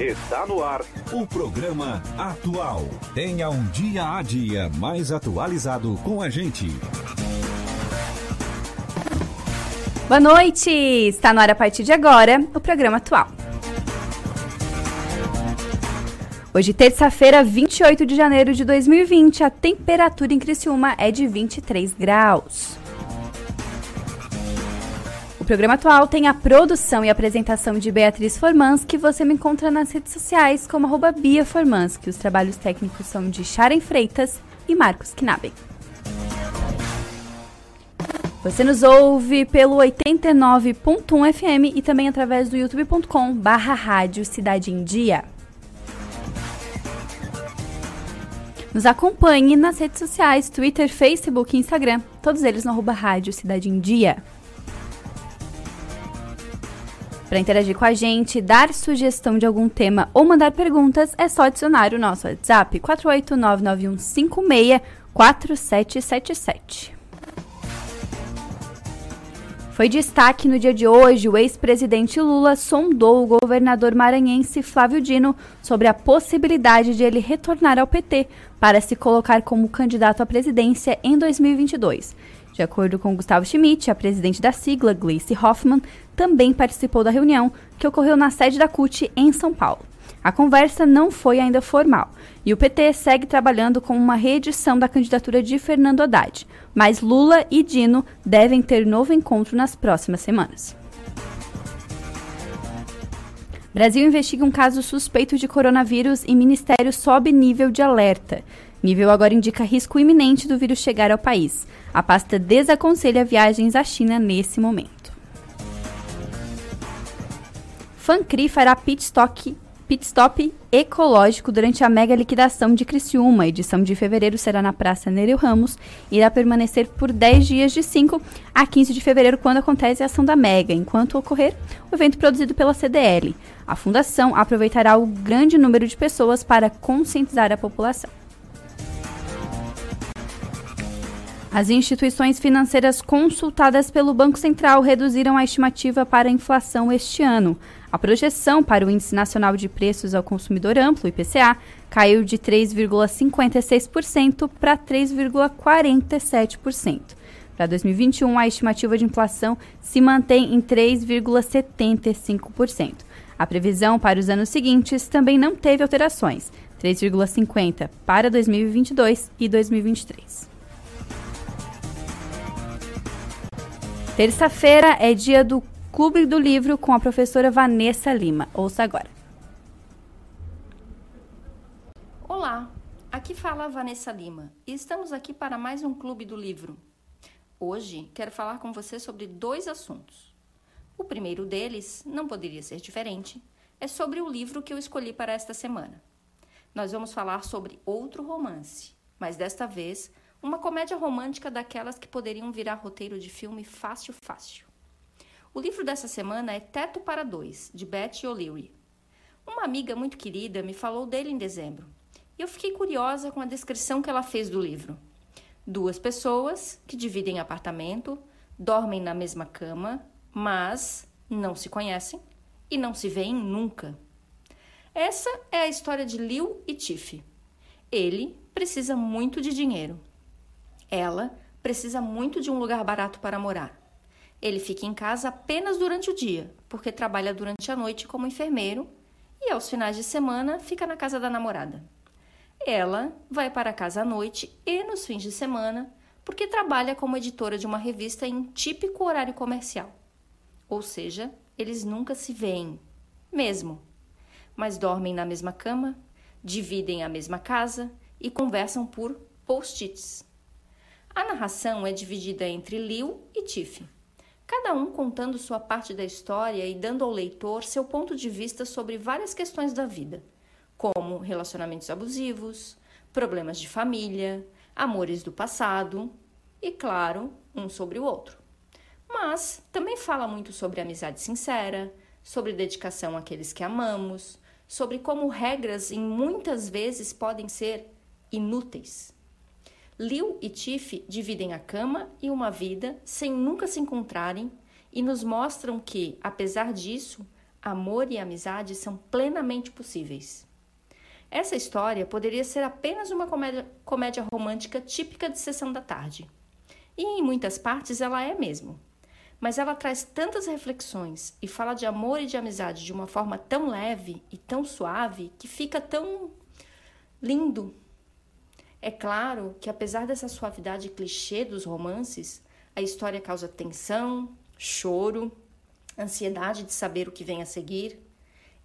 Está no ar o programa Atual. Tenha um dia a dia mais atualizado com a gente. Boa noite! Está no ar a partir de agora o programa Atual. Hoje, terça-feira, 28 de janeiro de 2020, a temperatura em Criciúma é de 23 graus programa atual tem a produção e apresentação de Beatriz Formans, que você me encontra nas redes sociais como arroba Bia que os trabalhos técnicos são de Sharon Freitas e Marcos Knaben. Você nos ouve pelo 89.1 FM e também através do youtube.com barra rádio Cidade em Dia. Nos acompanhe nas redes sociais, Twitter, Facebook e Instagram, todos eles no arroba rádio Cidade em Dia. Para interagir com a gente, dar sugestão de algum tema ou mandar perguntas, é só adicionar o nosso WhatsApp 48991564777. Foi destaque no dia de hoje, o ex-presidente Lula sondou o governador maranhense Flávio Dino sobre a possibilidade de ele retornar ao PT para se colocar como candidato à presidência em 2022. De acordo com Gustavo Schmidt, a presidente da sigla, Gleice Hoffmann, também participou da reunião que ocorreu na sede da CUT em São Paulo. A conversa não foi ainda formal e o PT segue trabalhando com uma reedição da candidatura de Fernando Haddad, mas Lula e Dino devem ter novo encontro nas próximas semanas. Brasil investiga um caso suspeito de coronavírus e ministério sobe nível de alerta. Nível agora indica risco iminente do vírus chegar ao país. A pasta desaconselha viagens à China nesse momento. Fancri fará pit stop, ecológico durante a mega liquidação de Criciúma. A edição de fevereiro será na Praça Nereu Ramos e irá permanecer por 10 dias de 5 a 15 de fevereiro, quando acontece a ação da mega, enquanto ocorrer o evento produzido pela CDL. A fundação aproveitará o grande número de pessoas para conscientizar a população. As instituições financeiras consultadas pelo Banco Central reduziram a estimativa para a inflação este ano. A projeção para o Índice Nacional de Preços ao Consumidor Amplo, IPCA, caiu de 3,56% para 3,47%. Para 2021, a estimativa de inflação se mantém em 3,75%. A previsão para os anos seguintes também não teve alterações, 3,50% para 2022 e 2023. Terça-feira é dia do Clube do Livro com a professora Vanessa Lima. Ouça agora. Olá, aqui fala a Vanessa Lima e estamos aqui para mais um Clube do Livro. Hoje quero falar com você sobre dois assuntos. O primeiro deles, não poderia ser diferente, é sobre o livro que eu escolhi para esta semana. Nós vamos falar sobre outro romance, mas desta vez uma comédia romântica daquelas que poderiam virar roteiro de filme fácil, fácil. O livro dessa semana é Teto para Dois, de Betty O'Leary. Uma amiga muito querida me falou dele em dezembro e eu fiquei curiosa com a descrição que ela fez do livro. Duas pessoas que dividem apartamento, dormem na mesma cama, mas não se conhecem e não se veem nunca. Essa é a história de Liu e Tiff. Ele precisa muito de dinheiro ela precisa muito de um lugar barato para morar. Ele fica em casa apenas durante o dia, porque trabalha durante a noite como enfermeiro e aos finais de semana fica na casa da namorada. Ela vai para casa à noite e nos fins de semana, porque trabalha como editora de uma revista em típico horário comercial. Ou seja, eles nunca se veem, mesmo. Mas dormem na mesma cama, dividem a mesma casa e conversam por post-its. A narração é dividida entre Liu e Tiff, cada um contando sua parte da história e dando ao leitor seu ponto de vista sobre várias questões da vida, como relacionamentos abusivos, problemas de família, amores do passado e, claro, um sobre o outro. Mas também fala muito sobre amizade sincera, sobre dedicação àqueles que amamos, sobre como regras em muitas vezes podem ser inúteis. Liu e Tiff dividem a cama e uma vida sem nunca se encontrarem e nos mostram que, apesar disso, Amor e amizade são plenamente possíveis. Essa história poderia ser apenas uma comédia, comédia romântica típica de sessão da tarde. E em muitas partes ela é mesmo. Mas ela traz tantas reflexões e fala de amor e de amizade de uma forma tão leve e tão suave que fica tão lindo. É claro que, apesar dessa suavidade clichê dos romances, a história causa tensão, choro, ansiedade de saber o que vem a seguir.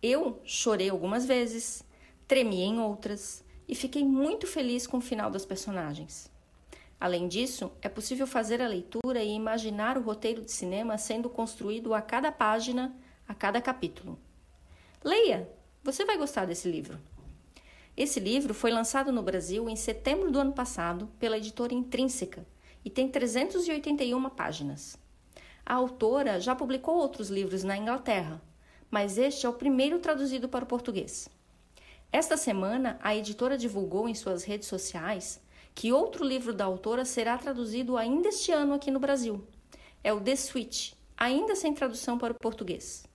Eu chorei algumas vezes, tremi em outras e fiquei muito feliz com o final das personagens. Além disso, é possível fazer a leitura e imaginar o roteiro de cinema sendo construído a cada página, a cada capítulo. Leia! Você vai gostar desse livro. Esse livro foi lançado no Brasil em setembro do ano passado pela editora Intrínseca e tem 381 páginas. A autora já publicou outros livros na Inglaterra, mas este é o primeiro traduzido para o português. Esta semana, a editora divulgou em suas redes sociais que outro livro da autora será traduzido ainda este ano aqui no Brasil. É o The Switch, ainda sem tradução para o português.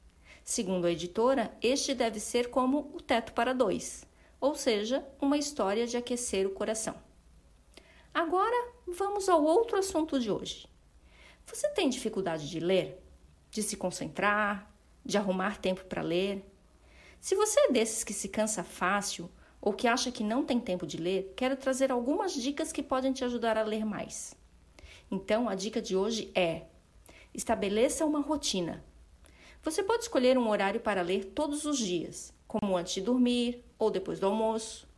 Segundo a editora, este deve ser como O Teto para Dois, ou seja, uma história de aquecer o coração. Agora, vamos ao outro assunto de hoje. Você tem dificuldade de ler? De se concentrar? De arrumar tempo para ler? Se você é desses que se cansa fácil ou que acha que não tem tempo de ler, quero trazer algumas dicas que podem te ajudar a ler mais. Então, a dica de hoje é: estabeleça uma rotina. Você pode escolher um horário para ler todos os dias, como antes de dormir ou depois do almoço.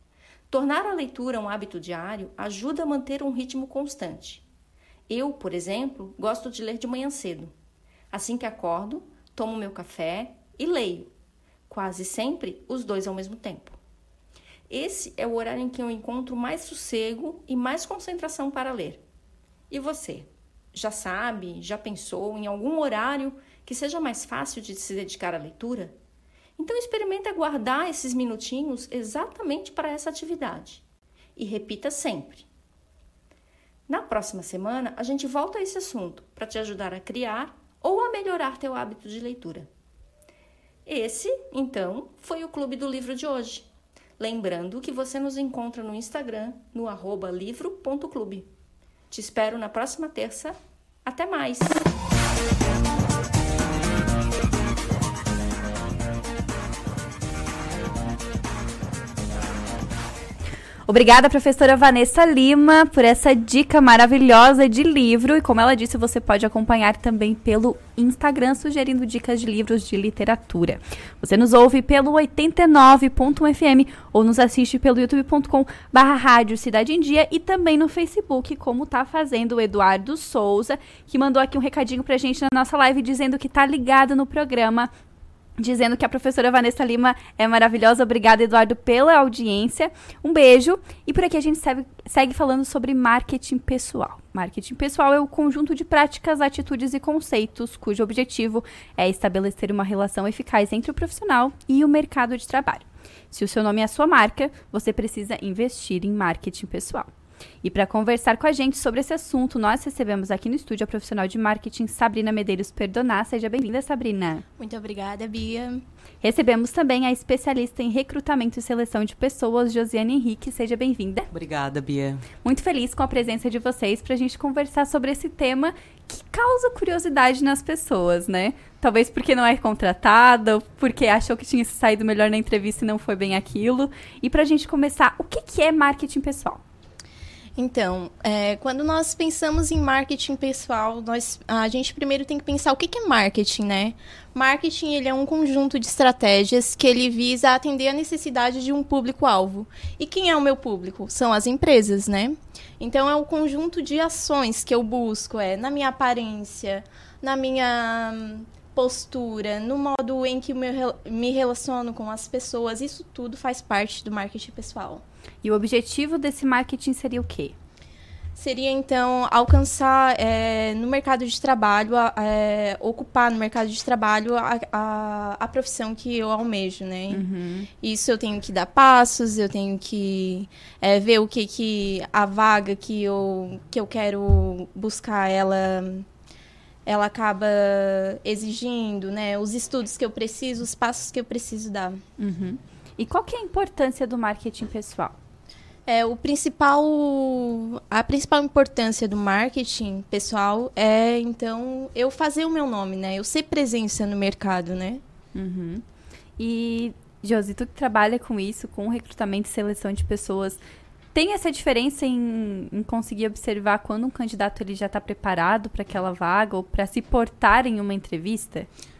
Tornar a leitura um hábito diário ajuda a manter um ritmo constante. Eu, por exemplo, gosto de ler de manhã cedo. Assim que acordo, tomo meu café e leio. Quase sempre os dois ao mesmo tempo. Esse é o horário em que eu encontro mais sossego e mais concentração para ler. E você? Já sabe, já pensou em algum horário que seja mais fácil de se dedicar à leitura? Então experimente guardar esses minutinhos exatamente para essa atividade. E repita sempre. Na próxima semana, a gente volta a esse assunto para te ajudar a criar ou a melhorar teu hábito de leitura. Esse, então, foi o Clube do Livro de hoje. Lembrando que você nos encontra no Instagram, no livro.clube. Te espero na próxima terça. Até mais! Obrigada, professora Vanessa Lima, por essa dica maravilhosa de livro. E como ela disse, você pode acompanhar também pelo Instagram, sugerindo dicas de livros de literatura. Você nos ouve pelo 89.1 FM ou nos assiste pelo youtube.com barra rádio Cidade em Dia e também no Facebook, como tá fazendo o Eduardo Souza, que mandou aqui um recadinho pra gente na nossa live dizendo que tá ligado no programa dizendo que a professora Vanessa Lima é maravilhosa. Obrigada, Eduardo, pela audiência. Um beijo. E por aqui a gente segue, segue, falando sobre marketing pessoal. Marketing pessoal é o conjunto de práticas, atitudes e conceitos cujo objetivo é estabelecer uma relação eficaz entre o profissional e o mercado de trabalho. Se o seu nome é a sua marca, você precisa investir em marketing pessoal. E para conversar com a gente sobre esse assunto, nós recebemos aqui no estúdio a profissional de marketing Sabrina Medeiros Perdonar. Seja bem-vinda, Sabrina. Muito obrigada, Bia. Recebemos também a especialista em recrutamento e seleção de pessoas, Josiane Henrique. Seja bem-vinda. Obrigada, Bia. Muito feliz com a presença de vocês para a gente conversar sobre esse tema que causa curiosidade nas pessoas, né? Talvez porque não é contratada, porque achou que tinha saído melhor na entrevista e não foi bem aquilo. E para a gente começar, o que, que é marketing pessoal? Então, é, quando nós pensamos em marketing pessoal, nós, a gente primeiro tem que pensar o que, que é marketing, né? Marketing ele é um conjunto de estratégias que ele visa atender a necessidade de um público-alvo. E quem é o meu público? São as empresas, né? Então é o conjunto de ações que eu busco, é na minha aparência, na minha hum, postura, no modo em que eu me relaciono com as pessoas, isso tudo faz parte do marketing pessoal. E o objetivo desse marketing seria o quê? Seria, então, alcançar é, no mercado de trabalho, é, ocupar no mercado de trabalho a, a, a, profissão que eu almejo, né? Uhum. Isso eu tenho que dar passos, eu tenho que é, ver o que, que a vaga que eu, que eu quero buscar, ela ela acaba exigindo, né? Os estudos que eu preciso, os passos que eu preciso dar. Uhum. E qual que é a importância do marketing pessoal? É, o principal, a principal importância do marketing pessoal é, então, eu fazer o meu nome, né? Eu ser presença no mercado, né? Uhum. E, Josi, tu que trabalha com isso, com recrutamento e seleção de pessoas, tem essa diferença em, em conseguir observar quando um candidato ele já está preparado para aquela vaga ou para se portar em uma entrevista? Sim,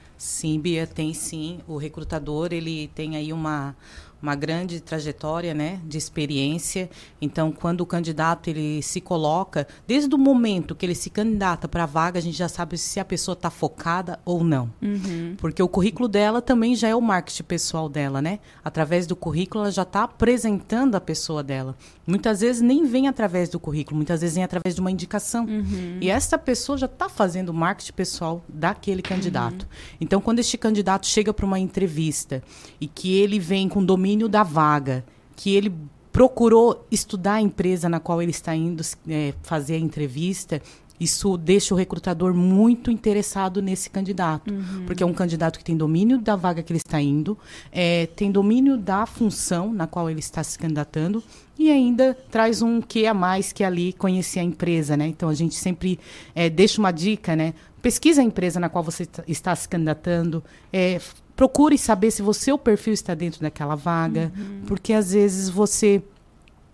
Bia, tem sim. O recrutador, ele tem aí uma, uma grande trajetória, né, de experiência. Então, quando o candidato ele se coloca, desde o momento que ele se candidata para a vaga, a gente já sabe se a pessoa está focada ou não. Uhum. Porque o currículo dela também já é o marketing pessoal dela, né? Através do currículo, ela já está apresentando a pessoa dela. Muitas vezes nem vem através do currículo, muitas vezes vem através de uma indicação. Uhum. E essa pessoa já está fazendo o marketing pessoal daquele candidato. Uhum. Então, quando este candidato chega para uma entrevista e que ele vem com domínio domínio da vaga, que ele procurou estudar a empresa na qual ele está indo é, fazer a entrevista, isso deixa o recrutador muito interessado nesse candidato, uhum. porque é um candidato que tem domínio da vaga que ele está indo, é, tem domínio da função na qual ele está se candidatando e ainda traz um que a mais que ali conhecer a empresa, né? Então a gente sempre é, deixa uma dica, né? Pesquisa a empresa na qual você está se candidatando, é, procure saber se o seu perfil está dentro daquela vaga, uhum. porque às vezes você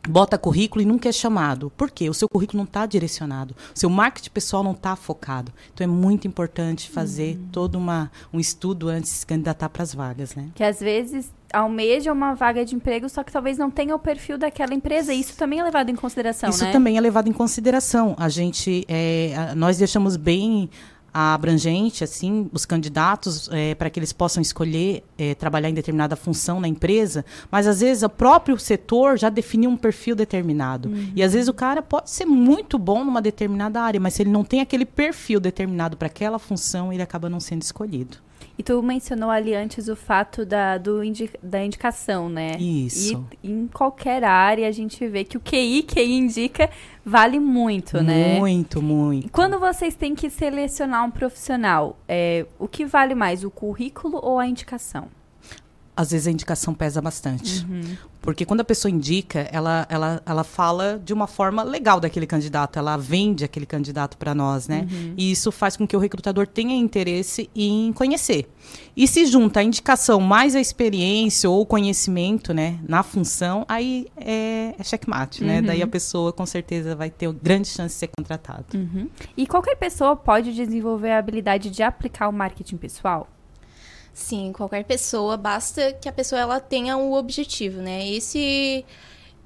bota currículo e nunca é chamado. Por quê? O seu currículo não está direcionado. O seu marketing pessoal não está focado. Então é muito importante fazer uhum. todo uma, um estudo antes de se candidatar para as vagas, né? Que às vezes almeja uma vaga de emprego, só que talvez não tenha o perfil daquela empresa. Isso também é levado em consideração, Isso né? também é levado em consideração. A gente, é, nós deixamos bem abrangente, assim, os candidatos é, para que eles possam escolher é, trabalhar em determinada função na empresa, mas às vezes o próprio setor já definiu um perfil determinado. Uhum. E às vezes o cara pode ser muito bom numa determinada área, mas se ele não tem aquele perfil determinado para aquela função, ele acaba não sendo escolhido. E tu mencionou ali antes o fato da, do indi da indicação, né? Isso. E em qualquer área a gente vê que o QI, QI indica, vale muito, né? Muito, muito. E quando vocês têm que selecionar um profissional, é, o que vale mais, o currículo ou a indicação? Às vezes a indicação pesa bastante. Uhum. Porque quando a pessoa indica, ela, ela, ela fala de uma forma legal daquele candidato, ela vende aquele candidato para nós, né? Uhum. E isso faz com que o recrutador tenha interesse em conhecer. E se junta a indicação mais a experiência ou o conhecimento, né, na função, aí é, é checkmate, né? uhum. Daí a pessoa com certeza vai ter grande chance de ser contratada. Uhum. E qualquer pessoa pode desenvolver a habilidade de aplicar o marketing pessoal? Sim, qualquer pessoa, basta que a pessoa ela tenha um objetivo, né? Esse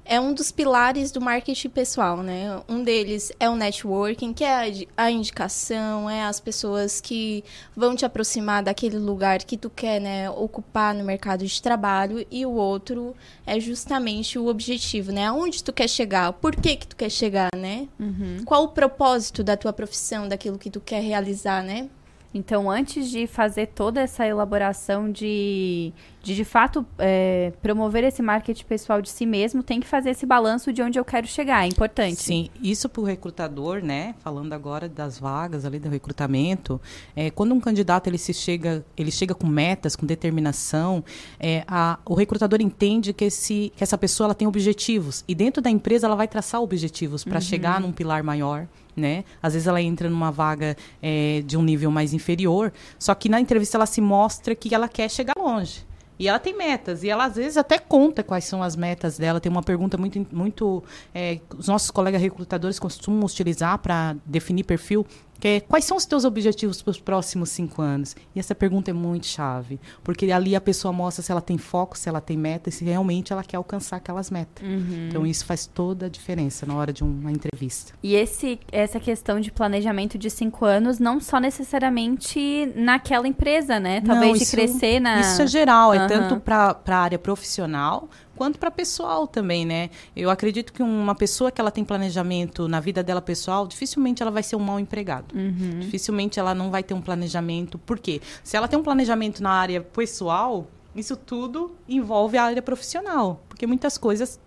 é um dos pilares do marketing pessoal, né? Um deles é o networking, que é a indicação, é as pessoas que vão te aproximar daquele lugar que tu quer, né, ocupar no mercado de trabalho, e o outro é justamente o objetivo, né? Aonde tu quer chegar, por que que tu quer chegar, né? Uhum. Qual o propósito da tua profissão, daquilo que tu quer realizar, né? Então, antes de fazer toda essa elaboração de, de, de fato, é, promover esse marketing pessoal de si mesmo, tem que fazer esse balanço de onde eu quero chegar. É importante. Sim, isso para o recrutador, né? Falando agora das vagas ali do recrutamento, é, quando um candidato ele se chega, ele chega com metas, com determinação, é, a, o recrutador entende que, esse, que essa pessoa ela tem objetivos e dentro da empresa ela vai traçar objetivos para uhum. chegar num pilar maior né? Às vezes ela entra numa vaga é, de um nível mais inferior, só que na entrevista ela se mostra que ela quer chegar longe. E ela tem metas, e ela às vezes até conta quais são as metas dela. Tem uma pergunta muito. muito é, os nossos colegas recrutadores costumam utilizar para definir perfil, é, quais são os teus objetivos para os próximos cinco anos? E essa pergunta é muito chave, porque ali a pessoa mostra se ela tem foco, se ela tem meta, e se realmente ela quer alcançar aquelas metas. Uhum. Então isso faz toda a diferença na hora de uma entrevista. E esse, essa questão de planejamento de cinco anos, não só necessariamente naquela empresa, né? Talvez não, isso, de crescer na. Isso é geral, é tanto para a área profissional quanto para pessoal também, né? Eu acredito que uma pessoa que ela tem planejamento na vida dela pessoal, dificilmente ela vai ser um mau empregado. Uhum. Dificilmente ela não vai ter um planejamento. Por quê? Se ela tem um planejamento na área pessoal, isso tudo envolve a área profissional, porque muitas coisas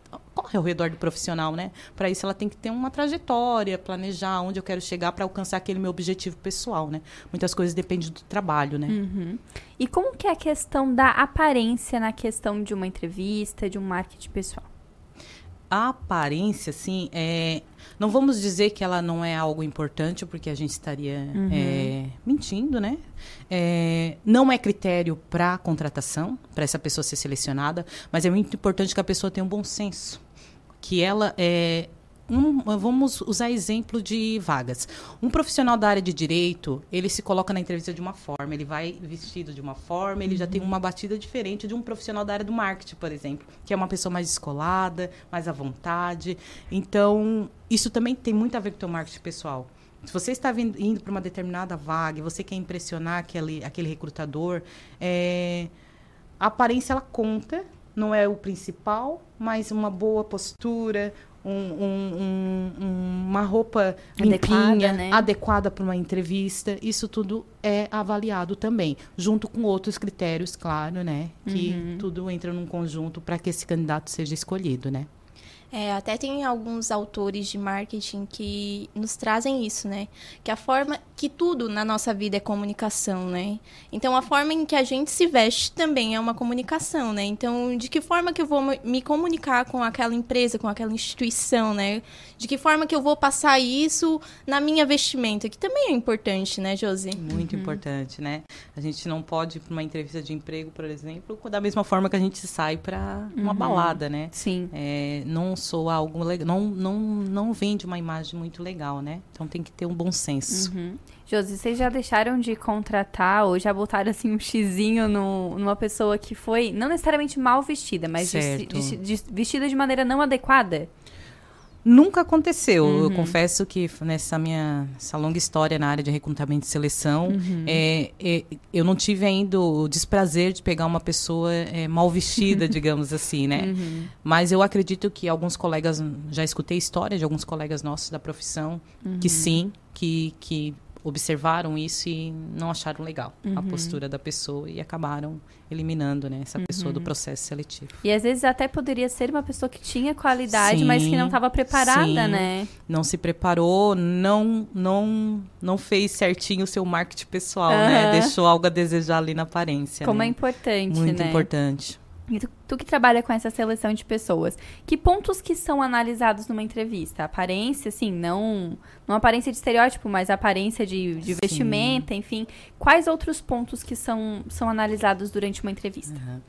ao redor do profissional, né? Para isso ela tem que ter uma trajetória, planejar onde eu quero chegar para alcançar aquele meu objetivo pessoal, né? Muitas coisas dependem do trabalho, né? Uhum. E como que é a questão da aparência na questão de uma entrevista, de um marketing pessoal? A aparência, assim, é, não vamos dizer que ela não é algo importante, porque a gente estaria uhum. é, mentindo, né? É, não é critério para contratação, para essa pessoa ser selecionada, mas é muito importante que a pessoa tenha um bom senso. Que ela é, um, vamos usar exemplo de vagas. Um profissional da área de direito, ele se coloca na entrevista de uma forma, ele vai vestido de uma forma, ele uhum. já tem uma batida diferente de um profissional da área do marketing, por exemplo, que é uma pessoa mais descolada, mais à vontade. Então, isso também tem muito a ver com o teu marketing pessoal. Se você está vindo, indo para uma determinada vaga e você quer impressionar aquele, aquele recrutador, é, a aparência ela conta, não é o principal, mas uma boa postura, um, um, um, uma roupa adequada, limpinha, né? adequada para uma entrevista. Isso tudo é avaliado também, junto com outros critérios, claro, né? Que uhum. tudo entra num conjunto para que esse candidato seja escolhido, né? É, até tem alguns autores de marketing que nos trazem isso, né? Que a forma que tudo na nossa vida é comunicação, né? Então a forma em que a gente se veste também é uma comunicação, né? Então de que forma que eu vou me comunicar com aquela empresa, com aquela instituição, né? De que forma que eu vou passar isso na minha vestimenta, que também é importante, né, Josi? Muito uhum. importante, né? A gente não pode ir para uma entrevista de emprego, por exemplo, da mesma forma que a gente sai para uma uhum. balada, né? Sim. É, não soa algo legal, não, não, não vende uma imagem muito legal, né? Então tem que ter um bom senso. Uhum. Josi, vocês já deixaram de contratar ou já botaram assim um xizinho no, numa pessoa que foi não necessariamente mal vestida, mas de, de, de, vestida de maneira não adequada? Nunca aconteceu. Uhum. Eu confesso que nessa minha essa longa história na área de recrutamento e seleção, uhum. é, é, eu não tive ainda o desprazer de pegar uma pessoa é, mal vestida, digamos assim, né? Uhum. Mas eu acredito que alguns colegas, já escutei história de alguns colegas nossos da profissão, que uhum. sim, que, que observaram isso e não acharam legal uhum. a postura da pessoa e acabaram eliminando né, essa uhum. pessoa do uhum. processo seletivo. E às vezes até poderia ser uma pessoa que tinha qualidade, sim, mas que não estava preparada, sim. né? Não se preparou, não não não fez certinho o seu marketing pessoal, uhum. né? Deixou algo a desejar ali na aparência. Como né? é importante, Muito né? importante. E tu, tu, que trabalha com essa seleção de pessoas, que pontos que são analisados numa entrevista? Aparência, sim, não, não aparência de estereótipo, mas aparência de, de vestimenta, enfim. Quais outros pontos que são, são analisados durante uma entrevista? Uhum.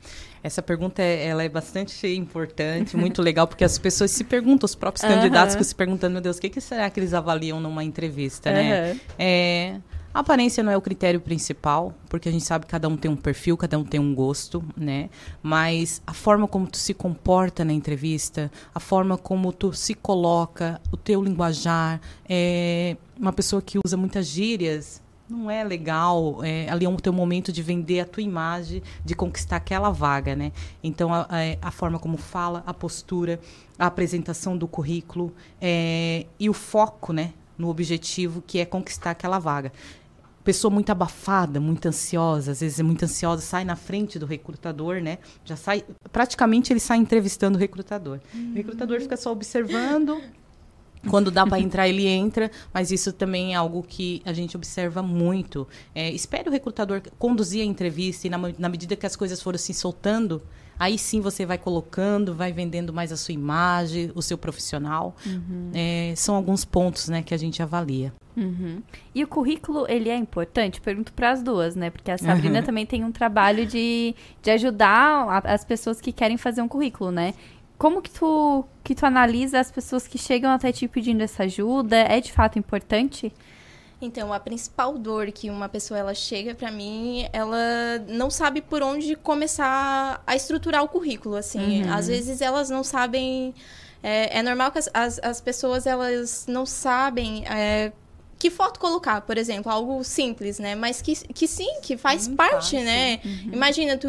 Essa pergunta é, ela é bastante importante, muito legal, porque as pessoas se perguntam, os próprios uhum. candidatos que se perguntando, meu Deus, o que, que será que eles avaliam numa entrevista, né? É a aparência não é o critério principal, porque a gente sabe que cada um tem um perfil, cada um tem um gosto, né? Mas a forma como tu se comporta na entrevista, a forma como tu se coloca, o teu linguajar, é uma pessoa que usa muitas gírias, não é legal. É, ali é o teu momento de vender a tua imagem, de conquistar aquela vaga, né? Então, a, a, a forma como fala, a postura, a apresentação do currículo é, e o foco, né? No objetivo que é conquistar aquela vaga pessoa muito abafada, muito ansiosa, às vezes é muito ansiosa, sai na frente do recrutador, né? Já sai, praticamente ele sai entrevistando o recrutador. Uhum. O recrutador fica só observando. Quando dá para entrar, ele entra, mas isso também é algo que a gente observa muito. É, espere o recrutador conduzir a entrevista e, na, na medida que as coisas forem se soltando, Aí sim você vai colocando, vai vendendo mais a sua imagem, o seu profissional. Uhum. É, são alguns pontos né, que a gente avalia. Uhum. E o currículo, ele é importante? Pergunto para as duas, né? Porque a Sabrina uhum. também tem um trabalho de, de ajudar a, as pessoas que querem fazer um currículo, né? Como que tu, que tu analisa as pessoas que chegam até ti pedindo essa ajuda? É de fato importante? Então, a principal dor que uma pessoa ela chega para mim, ela não sabe por onde começar a estruturar o currículo, assim. Uhum. Às vezes elas não sabem... É, é normal que as, as, as, pessoas, elas não sabem... É, que foto colocar, por exemplo, algo simples, né? Mas que, que sim, que faz hum, parte, fácil. né? Uhum. Imagina tu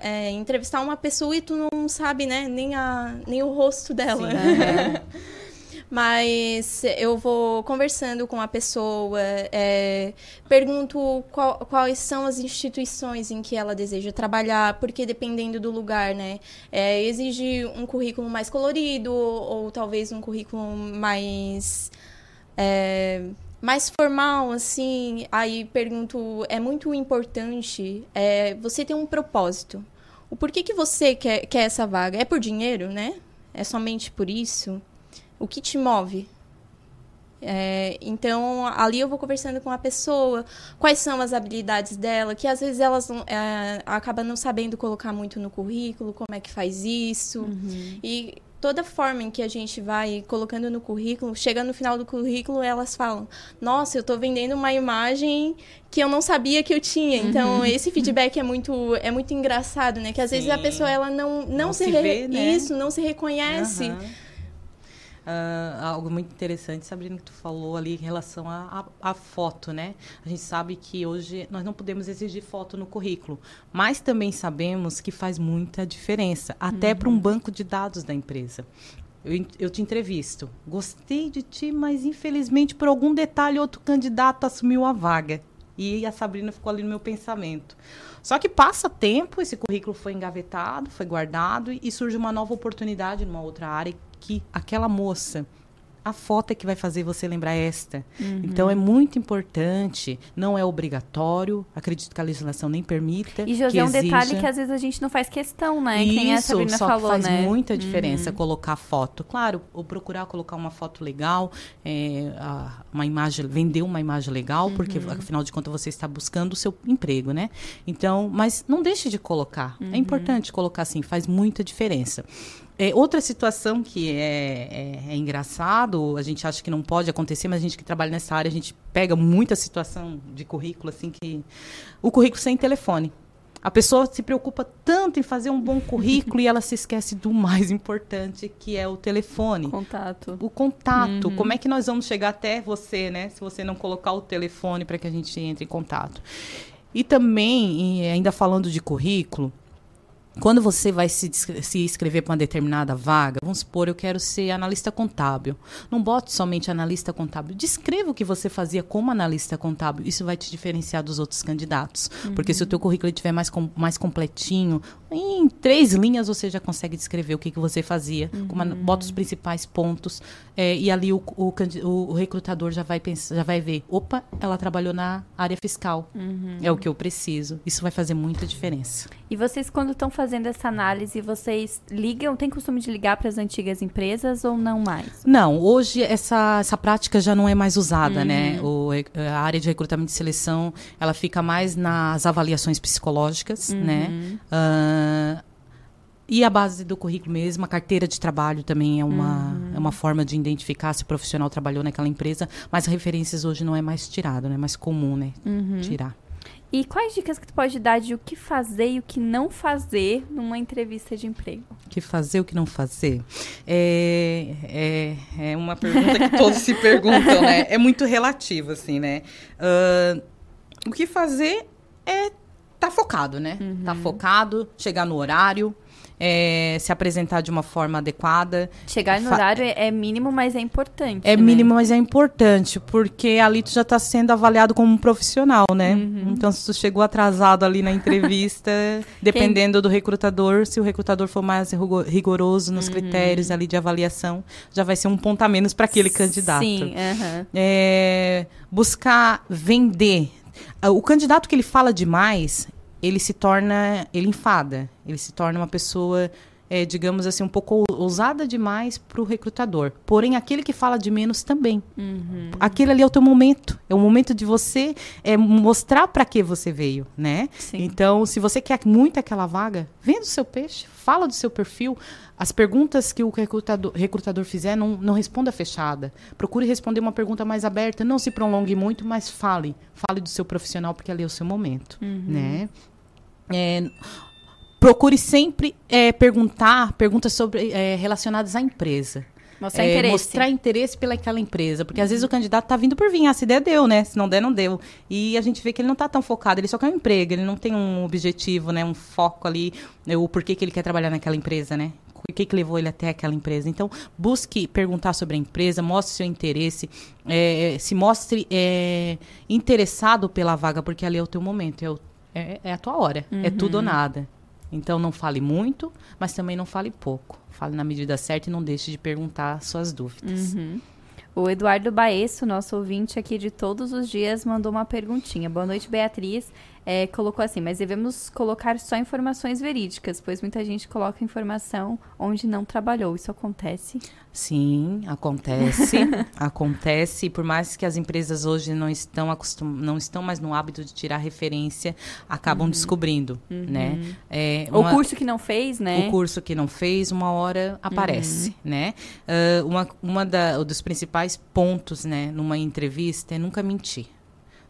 é, entrevistar uma pessoa e tu não sabe, né? Nem, a, nem o rosto dela. Mas eu vou conversando com a pessoa, é, pergunto qual, quais são as instituições em que ela deseja trabalhar, porque dependendo do lugar, né? É, exige um currículo mais colorido ou talvez um currículo mais. É, mais formal, assim, aí pergunto, é muito importante é, você ter um propósito. O porquê que você quer, quer essa vaga? É por dinheiro, né? É somente por isso? O que te move? É, então, ali eu vou conversando com a pessoa, quais são as habilidades dela, que às vezes elas não, é, acabam não sabendo colocar muito no currículo, como é que faz isso. Uhum. E toda forma em que a gente vai colocando no currículo, chega no final do currículo, elas falam: "Nossa, eu estou vendendo uma imagem que eu não sabia que eu tinha". Então, uhum. esse feedback é muito é muito engraçado, né? Que às Sim. vezes a pessoa ela não não, não se, se vê, né? isso, não se reconhece. Uhum. Uh, algo muito interessante, Sabrina, que tu falou ali em relação à foto, né? A gente sabe que hoje nós não podemos exigir foto no currículo, mas também sabemos que faz muita diferença, até uhum. para um banco de dados da empresa. Eu, eu, te entrevisto. Gostei de ti, mas infelizmente por algum detalhe outro candidato assumiu a vaga. E a Sabrina ficou ali no meu pensamento. Só que passa tempo, esse currículo foi engavetado, foi guardado e surge uma nova oportunidade numa outra área que aquela moça a foto é que vai fazer você lembrar esta. Uhum. Então é muito importante, não é obrigatório, acredito que a legislação nem permita. E José, é um detalhe que às vezes a gente não faz questão, né? Isso, Quem a Sabrina só falou, faz né? muita diferença uhum. colocar foto. Claro, ou procurar colocar uma foto legal, é, uma imagem, vender uma imagem legal, uhum. porque afinal de contas você está buscando o seu emprego, né? Então, mas não deixe de colocar. É uhum. importante colocar assim, faz muita diferença. É, outra situação que é, é, é, engraçado, a gente acha que não pode acontecer, mas a gente que trabalha nessa área, a gente pega muita situação de currículo, assim, que. O currículo sem telefone. A pessoa se preocupa tanto em fazer um bom currículo e ela se esquece do mais importante, que é o telefone. Contato. O contato. Uhum. Como é que nós vamos chegar até você, né? Se você não colocar o telefone para que a gente entre em contato. E também, ainda falando de currículo, quando você vai se, se inscrever para uma determinada vaga, vamos supor, eu quero ser analista contábil. Não bote somente analista contábil. Descreva o que você fazia como analista contábil. Isso vai te diferenciar dos outros candidatos. Uhum. Porque se o teu currículo estiver mais, com, mais completinho, em três linhas você já consegue descrever o que, que você fazia. Uhum. Uma, bota os principais pontos. É, e ali o, o, o, recrutador já vai, pensar, já vai ver. Opa, ela trabalhou na área fiscal. Uhum. É o que eu preciso. Isso vai fazer muita diferença. E vocês, quando estão fazendo essa análise, vocês ligam, tem costume de ligar para as antigas empresas ou não mais? Não, hoje essa, essa prática já não é mais usada, né? uhum. né? O, a área de recrutamento e seleção, ela fica mais nas avaliações psicológicas, uhum. né? Uh, e a base do currículo mesmo, a carteira de trabalho também é uma, uhum. é uma forma de identificar se o profissional trabalhou naquela empresa, mas referências hoje não é mais tirado, não é mais comum, né? Uhum. Tirar. E quais dicas que tu pode dar de o que fazer e o que não fazer numa entrevista de emprego? O que fazer e o que não fazer? É, é, é uma pergunta que todos se perguntam, né? É muito relativo, assim, né? Uh, o que fazer é tá focado, né? Uhum. Tá focado, chegar no horário, é, se apresentar de uma forma adequada. Chegar no horário é, é mínimo, mas é importante. É né? mínimo, mas é importante, porque ali tu já está sendo avaliado como um profissional, né? Uhum. Então, se tu chegou atrasado ali na entrevista, dependendo Quem... do recrutador, se o recrutador for mais rigoroso nos uhum. critérios ali de avaliação, já vai ser um ponto a menos para aquele candidato. Sim, uhum. é, buscar vender. O candidato que ele fala demais, ele se torna, ele enfada, ele se torna uma pessoa, é, digamos assim, um pouco ousada demais para o recrutador. Porém, aquele que fala de menos também. Uhum. Aquele ali é o teu momento, é o momento de você é, mostrar para que você veio, né? Sim. Então, se você quer muito aquela vaga, venda o seu peixe, fala do seu perfil. As perguntas que o recrutador, recrutador fizer, não, não responda fechada. Procure responder uma pergunta mais aberta. Não se prolongue muito, mas fale. Fale do seu profissional, porque ali é o seu momento. Uhum. Né? É, procure sempre é, perguntar perguntas sobre é, relacionadas à empresa. Mostrar é, interesse. Mostrar interesse pelaquela empresa. Porque às vezes o candidato está vindo por vir. Ah, se der, deu, né? Se não der, não deu. E a gente vê que ele não está tão focado. Ele só quer um emprego. Ele não tem um objetivo, né? Um foco ali. Né? O porquê que ele quer trabalhar naquela empresa, né? o que, que levou ele até aquela empresa. Então, busque perguntar sobre a empresa, mostre seu interesse, é, se mostre é, interessado pela vaga, porque ali é o teu momento, é, o, é, é a tua hora, uhum. é tudo ou nada. Então, não fale muito, mas também não fale pouco. Fale na medida certa e não deixe de perguntar suas dúvidas. Uhum. O Eduardo Baesso, nosso ouvinte aqui de todos os dias, mandou uma perguntinha. Boa noite, Beatriz é, colocou assim, mas devemos colocar só informações verídicas, pois muita gente coloca informação onde não trabalhou. Isso acontece? Sim, acontece. acontece. Por mais que as empresas hoje não estão acostum não estão mais no hábito de tirar referência, acabam uhum. descobrindo, uhum. né? É, uma, o curso que não fez, né? O curso que não fez, uma hora aparece, uhum. né? Uh, uma uma da, dos principais pontos, né, numa entrevista é nunca mentir.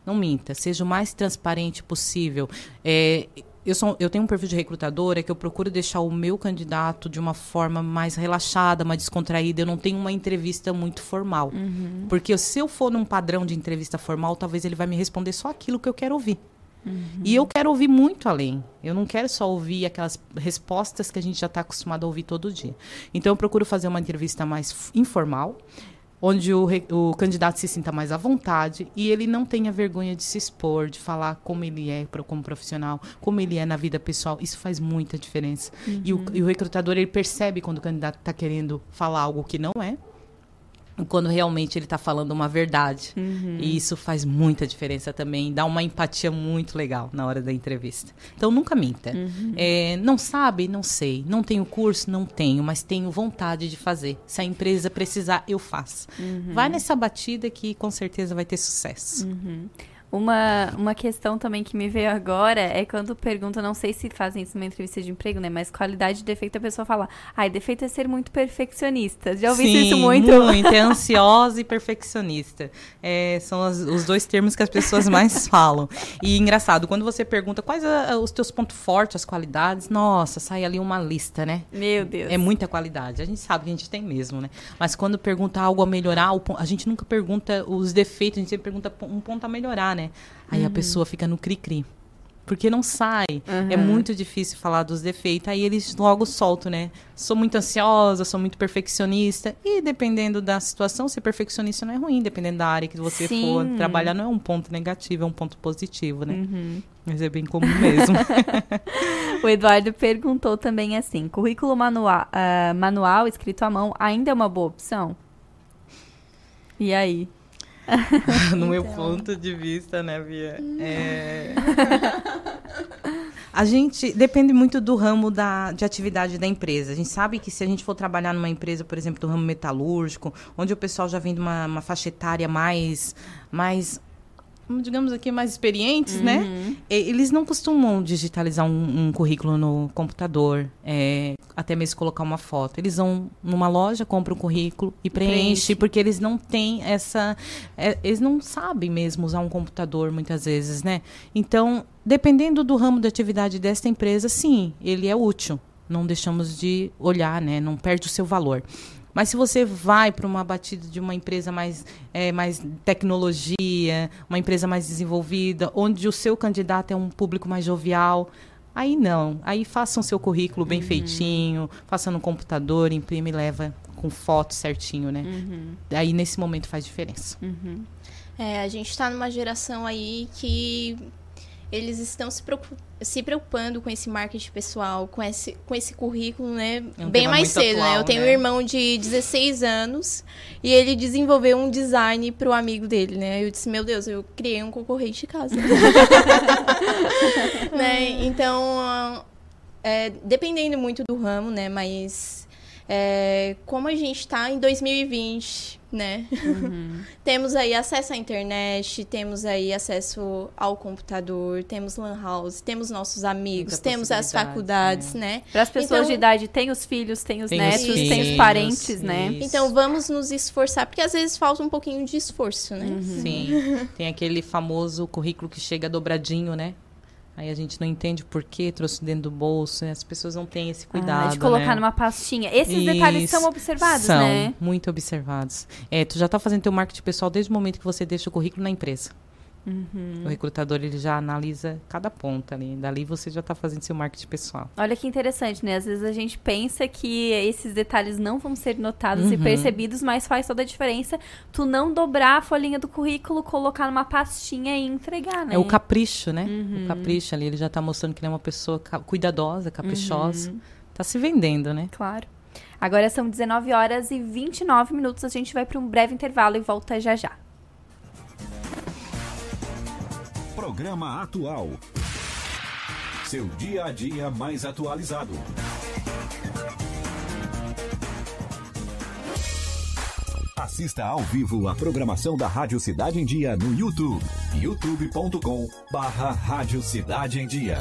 Não minta, seja o mais transparente possível. É, eu, sou, eu tenho um perfil de recrutadora que eu procuro deixar o meu candidato de uma forma mais relaxada, mais descontraída. Eu não tenho uma entrevista muito formal. Uhum. Porque se eu for num padrão de entrevista formal, talvez ele vai me responder só aquilo que eu quero ouvir. Uhum. E eu quero ouvir muito além. Eu não quero só ouvir aquelas respostas que a gente já está acostumado a ouvir todo dia. Então eu procuro fazer uma entrevista mais informal onde o, o, candidato se sinta mais à vontade e ele não tenha vergonha de se expor, de falar como ele é como profissional, como ele é na vida pessoal. Isso faz muita diferença. Uhum. E, o, e, o, recrutador ele percebe quando o candidato está querendo falar algo que não é quando realmente ele está falando uma verdade. Uhum. E isso faz muita diferença também, dá uma empatia muito legal na hora da entrevista. Então nunca minta. Uhum. É, não sabe? Não sei. Não tenho curso? Não tenho, mas tenho vontade de fazer. Se a empresa precisar, eu faço. Uhum. Vai nessa batida que com certeza vai ter sucesso. Uma, uma questão também que me veio agora é quando pergunta, não sei se fazem isso numa entrevista de emprego, né? Mas qualidade de defeito, a pessoa fala, ai, defeito é ser muito perfeccionista. Já ouvi Sim, isso muito? muito. É ansiosa e perfeccionista. É, são as, os dois termos que as pessoas mais falam. E engraçado, quando você pergunta quais a, os teus pontos fortes, as qualidades, nossa, sai ali uma lista, né? Meu Deus. É muita qualidade. A gente sabe que a gente tem mesmo, né? Mas quando pergunta algo a melhorar, a gente nunca pergunta os defeitos, a gente sempre pergunta um ponto a melhorar, né? Né? Aí uhum. a pessoa fica no cri-cri. Porque não sai. Uhum. É muito difícil falar dos defeitos. Aí eles logo soltam, né? Sou muito ansiosa, sou muito perfeccionista. E dependendo da situação, ser perfeccionista não é ruim. Dependendo da área que você Sim. for trabalhar, não é um ponto negativo, é um ponto positivo, né? Uhum. Mas é bem comum mesmo. o Eduardo perguntou também assim: currículo manual, uh, manual escrito à mão ainda é uma boa opção? E aí? no meu então. ponto de vista, né, Bia? É... a gente depende muito do ramo da, de atividade da empresa. A gente sabe que se a gente for trabalhar numa empresa, por exemplo, do ramo metalúrgico, onde o pessoal já vem de uma, uma faixa etária mais, mais digamos aqui, mais experientes, né? uhum. né? Eles não costumam digitalizar um, um currículo no computador, é, até mesmo colocar uma foto. Eles vão numa loja, compram um currículo e preenchem, Preenche. porque eles não têm essa. É, eles não sabem mesmo usar um computador muitas vezes, né? Então, dependendo do ramo de atividade desta empresa, sim, ele é útil. Não deixamos de olhar, né? Não perde o seu valor. Mas se você vai para uma batida de uma empresa mais, é, mais tecnologia, uma empresa mais desenvolvida, onde o seu candidato é um público mais jovial, aí não. Aí faça o seu currículo bem uhum. feitinho, faça no computador, imprime e leva com foto certinho, né? Uhum. Aí nesse momento faz diferença. Uhum. É, a gente está numa geração aí que eles estão se, se, preocupando com esse marketing pessoal, com esse, com esse currículo, né? É um bem mais cedo, atual, né? Eu tenho né? um irmão de 16 anos e ele desenvolveu um design para o amigo dele, né? Eu disse, meu Deus, eu criei um concorrente de casa. né? Então, é, dependendo muito do ramo, né? Mas é, como a gente está em 2020, né? Uhum. temos aí acesso à internet, temos aí acesso ao computador, temos lan house, temos nossos amigos, Muita temos as faculdades, né? né? Para as pessoas então, de idade, tem os filhos, tem os tem netos, os tem os parentes, isso. né? Então vamos nos esforçar, porque às vezes falta um pouquinho de esforço, né? Uhum. Sim. tem aquele famoso currículo que chega dobradinho, né? Aí a gente não entende por que trouxe dentro do bolso. Né? As pessoas não têm esse cuidado. Ah, de colocar né? numa pastinha. Esses Isso. detalhes são observados, são, né? Muito observados. É, tu já está fazendo teu marketing pessoal desde o momento que você deixa o currículo na empresa. O recrutador ele já analisa cada ponta ali. Dali você já está fazendo seu marketing pessoal. Olha que interessante, né? Às vezes a gente pensa que esses detalhes não vão ser notados e Uhum. percebidos, mas faz toda a diferença tu não dobrar a folhinha do currículo, colocar numa pastinha e entregar, né? É o capricho, né? Uhum. O capricho ali, ele já está mostrando que ele é uma pessoa cuidadosa, caprichosa. Uhum. Tá se vendendo, né? Claro. Agora são 19 horas e 29 minutos. A gente vai para um breve intervalo e volta já já. Programa Atual. Seu dia a dia mais atualizado. Assista ao vivo a programação da Rádio Cidade em Dia no YouTube. youtube.com barra Rádio Cidade em Dia.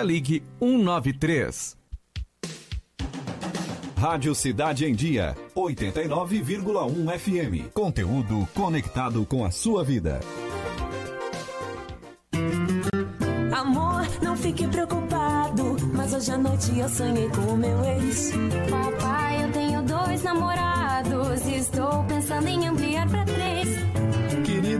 ligue 193. Rádio Cidade em Dia, 89,1 FM. Conteúdo conectado com a sua vida. Amor, não fique preocupado. Mas hoje à noite eu sonhei com o meu ex. Papai, eu tenho dois namorados e estou pensando em ampliar pra.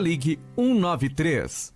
ligue 193.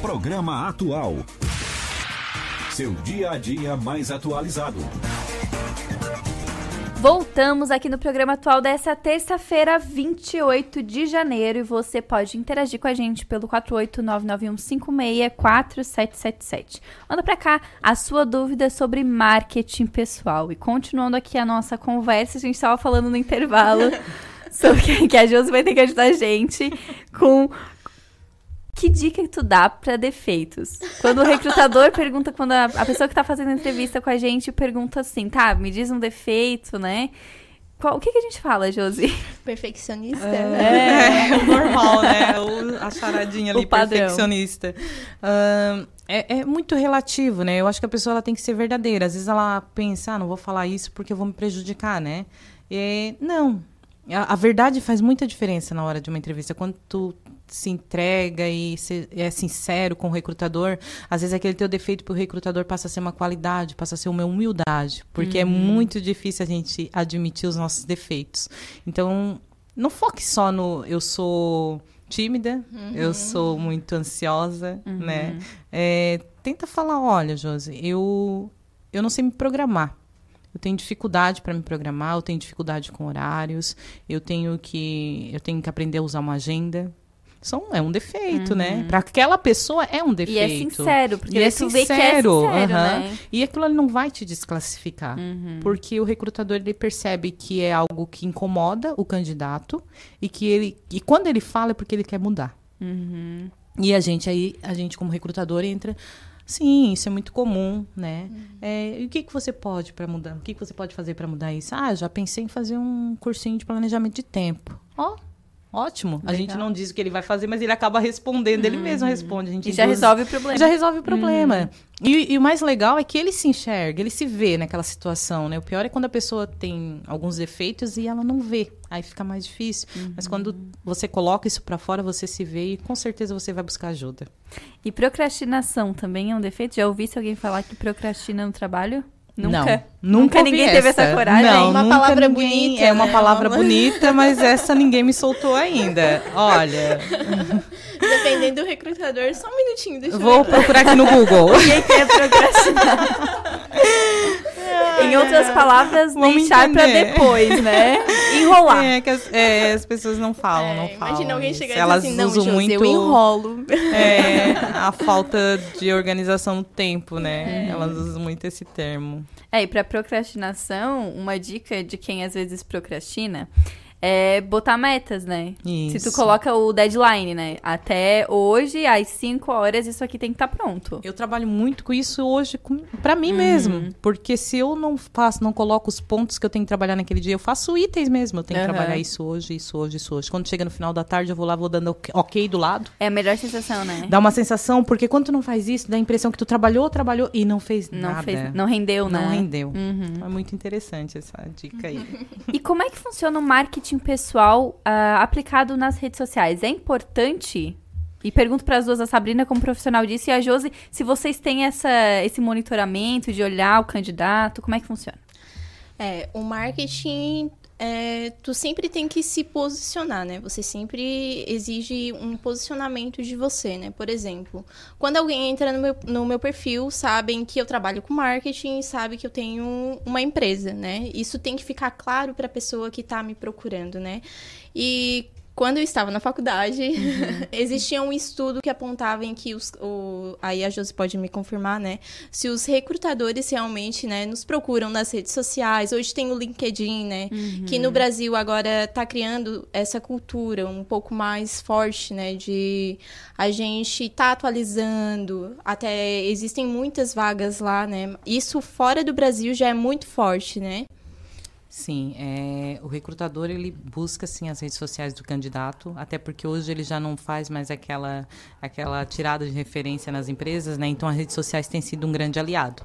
Programa Atual. Seu dia a dia mais atualizado. Voltamos aqui no programa atual dessa terça-feira, 28 de janeiro, e você pode interagir com a gente pelo 48991564777. Manda pra cá a sua dúvida sobre marketing pessoal. E continuando aqui a nossa conversa, a gente estava falando no intervalo sobre que- que a Josi vai ter que ajudar a gente com que dica que tu dá pra defeitos? Quando o recrutador pergunta, quando a, a pessoa que tá fazendo a entrevista com a gente pergunta assim, tá, me diz um defeito, né? Qual- o que, que a gente fala, Josi? Perfeccionista? É, o normal, né? O- a charadinha ali, perfeccionista. Ahn, é, é muito relativo, né? Eu acho que a pessoa ela tem que ser verdadeira. Às vezes ela pensa, ah, não vou falar isso porque eu vou me prejudicar, né? E, não. A, a verdade faz muita diferença na hora de uma entrevista. Quando tu se entrega e se- é sincero com o recrutador, às vezes aquele teu defeito pro recrutador passa a ser uma qualidade, passa a ser uma humildade. Porque é Uhum. muito difícil a gente admitir os nossos defeitos. Então, não foque só no eu sou tímida, eu sou muito ansiosa, Uhum. né? É, tenta falar, olha, Josi, eu, eu não sei me programar. Eu tenho dificuldade para me programar, eu tenho dificuldade com horários, eu tenho que eu tenho que aprender a usar uma agenda. São, é um defeito, né? Uhum. Para aquela pessoa é um defeito. E é sincero, porque E é tu vê que é sincero, sincero, aham. né? E aquilo ali não vai te desclassificar. Uhum. Porque o recrutador ele percebe que é algo que incomoda o candidato e que ele e quando ele fala é porque ele quer mudar. Uhum. E a gente aí, a gente como recrutador entra, sim, isso é muito comum, né? É, e o que que você pode para mudar? O que que você pode fazer para mudar isso? Ah, já pensei em fazer um cursinho de planejamento de tempo. Ó, ótimo. A gente Legal. não diz o que ele vai fazer, mas ele acaba respondendo, ele mesmo responde. A gente E já induz- resolve o problema. Já resolve o problema. Uhum. E, e o mais legal é que ele se enxerga, ele se vê naquela situação, né? O pior é quando a pessoa tem alguns defeitos e ela não vê. Aí fica mais difícil. Mas quando você coloca isso pra fora, você se vê e com certeza você vai buscar ajuda. E procrastinação também é um defeito? Já ouvi alguém falar que procrastina no trabalho? Nunca. Não, nunca ouvi ninguém teve essa coragem. Não, Uma nunca palavra ninguém- bonita, É uma né? palavra bonita, mas essa ninguém me soltou ainda. Olha, Dependendo do recrutador, só um minutinho, deixa eu vou ver. procurar aqui no Google. Ninguém quer procrastinar. em outras palavras, Vamos deixar pra entender. depois, né? Enrolar. É, que as, é, as pessoas não falam, não É, falam. imagina alguém isso. chegar e Elas dizer assim, não, usam muito eu enrolo. É, a falta de organização no tempo, né? Uhum. Elas usam muito esse termo. É, e pra procrastinação, uma dica de quem às vezes procrastina é botar metas, né? Se Isso. tu coloca o deadline, né? Até hoje, às 5 horas, isso aqui tem que estar pronto. Eu trabalho muito com isso hoje pra mim Uhum. mesmo. Porque se eu não faço, não coloco os pontos que eu tenho que trabalhar naquele dia, eu faço itens mesmo. Eu tenho que Aham. trabalhar isso hoje, isso hoje, isso hoje. Quando chega no final da tarde, eu vou lá, vou dando ok- ok do lado. É a melhor sensação, né? Dá uma sensação, porque quando tu não faz isso, dá a impressão que tu trabalhou, trabalhou e não fez Não nada. fez, não rendeu, né? Não rendeu. Uhum. É muito interessante essa dica aí. E como é que funciona o marketing pessoal ah, aplicado nas redes sociais? É importante? E pergunto para as duas, a Sabrina como profissional disso e a Josi, se vocês têm essa, esse monitoramento de olhar o candidato, como é que funciona? É, o marketing, é, tu sempre tem que se posicionar, né? Você sempre exige um posicionamento de você, né? Por exemplo, quando alguém entra no meu, no meu perfil, sabem que eu trabalho com marketing, sabe que eu tenho uma empresa, né? Isso tem que ficar claro para a pessoa que está me procurando, né? E quando eu estava na faculdade, existia um estudo que apontava em que os. O, aí a Josi pode me confirmar, né? Se os recrutadores realmente né, nos procuram nas redes sociais. Hoje tem o LinkedIn, né? Que no Brasil agora está criando essa cultura um pouco mais forte, né? De a gente tá atualizando. Até existem muitas vagas lá, né? Isso fora do Brasil já é muito forte, né? Sim, é, o recrutador ele busca sim as redes sociais do candidato, até porque hoje ele já não faz mais aquela aquela tirada de referência nas empresas, né? Então as redes sociais têm sido um grande aliado.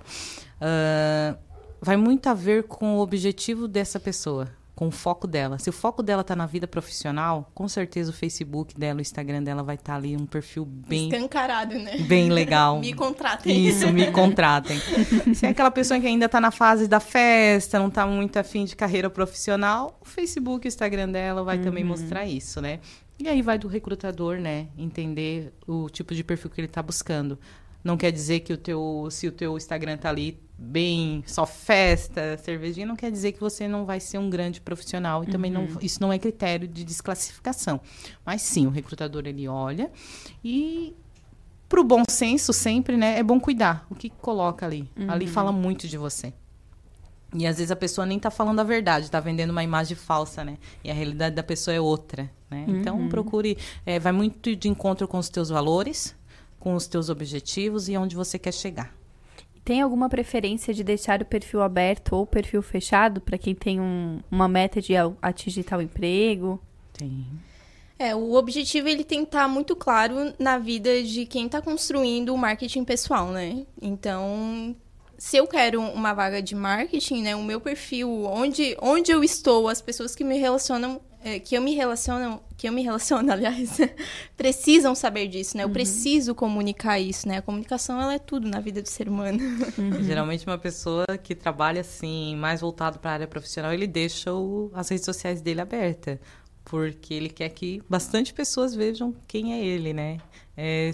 Ah, vai muito a ver com o objetivo dessa pessoa, com o foco dela. Se o foco dela está na vida profissional, com certeza o Facebook dela, o Instagram dela vai estar ali um perfil bem Escancarado, né? bem legal. Me contratem. Isso, me contratem. Se é aquela pessoa que ainda está na fase da festa, não está muito afim de carreira profissional, o Facebook, o Instagram dela vai também mostrar isso, né? E aí vai do recrutador, né, entender o tipo de perfil que ele está buscando. Não quer dizer que o teu, se o teu Instagram tá ali bem só festa, cervejinha, não quer dizer que você não vai ser um grande profissional e também não, isso não é critério de desclassificação. Mas sim, o recrutador ele olha e pro bom senso sempre, né, é bom cuidar. O que coloca ali? Ali fala muito de você. E às vezes a pessoa nem tá falando a verdade, tá vendendo uma imagem falsa, né? E a realidade da pessoa é outra, né? Então procure, é, vai muito de encontro com os teus valores, com os teus objetivos e onde você quer chegar. Tem alguma preferência de deixar o perfil aberto ou o perfil fechado para quem tem um- uma meta de atingir tal emprego? Tem. É, o objetivo ele tem que estar muito claro na vida de quem está construindo o marketing pessoal, né? Então, se eu quero uma vaga de marketing, né, o meu perfil, onde, onde eu estou, as pessoas que me relacionam, que eu me relacionam, que eu me relaciono, aliás, precisam saber disso, né? Eu preciso comunicar isso, né? A comunicação ela é tudo na vida do ser humano. Geralmente uma pessoa que trabalha assim, mais voltado para a área profissional, ele deixa o- as redes sociais dele aberta, porque ele quer que bastante pessoas vejam quem é ele, né? É,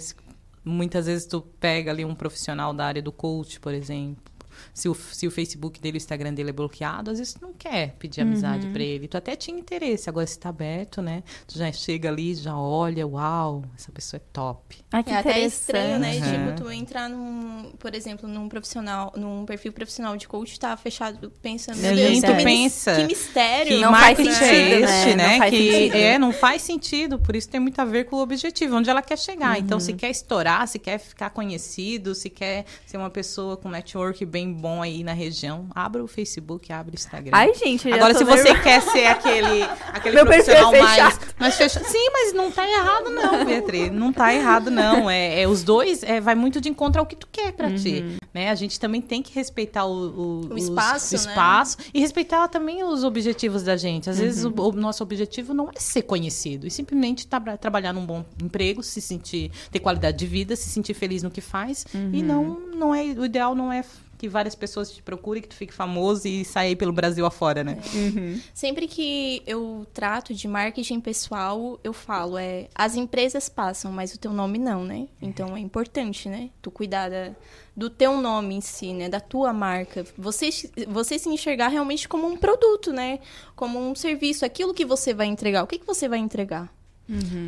muitas vezes tu pega ali um profissional da área do coach, por exemplo, se o, se o Facebook dele, o Instagram dele é bloqueado, às vezes tu não quer pedir amizade Uhum. pra ele. Tu até tinha interesse, agora se tá aberto, né? Tu já chega ali, já olha, uau, essa pessoa é top. Ai, que é até estranho, né? interessante. Tipo, Uhum. tu entrar num, por exemplo, num profissional, num perfil profissional de coach, tá fechado pensando, meu Deus, tu pensa que mistério. que Não faz sentido, é este, né? né? Não faz que sentido. é, não faz sentido, por isso tem muito a ver com o objetivo, onde ela quer chegar. Então, Uhum. se quer estourar, se quer ficar conhecido, se quer ser uma pessoa com network bem bom aí na região, abra o Facebook, abra o Instagram. Ai, gente, eu já Agora, tô se você nervosa. quer ser aquele, aquele Meu é profissional mais, fechado. mais fechado. Sim, mas não tá errado, não, Beatriz. Não tá errado, não. É, é os dois é, vai muito de encontro ao que tu quer pra ti. Uhum. Né? A gente também tem que respeitar o, o, O os- espaço, o né? espaço e respeitar também os objetivos da gente. Às vezes Uhum. o, o nosso objetivo não é ser conhecido, e simplesmente tra- trabalhar num bom emprego, se sentir, ter qualidade de vida, se sentir feliz no que faz. E Uhum. não, não é, o ideal não é que várias pessoas te procurem, que tu fique famoso e saia aí pelo Brasil afora, né? Uhum. Sempre que eu trato de marketing pessoal, eu falo, é, as empresas passam, mas o teu nome não, né? Então é importante, né? Tu cuidar da- do teu nome em si, né? Da tua marca. Você, você se enxergar realmente como um produto, né? Como um serviço, aquilo que você vai entregar. O que, que você vai entregar?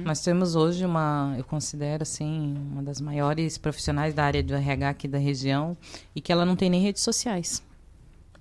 Nós temos hoje uma, eu considero assim, uma das maiores profissionais da área do RH aqui da região e que ela não tem nem redes sociais.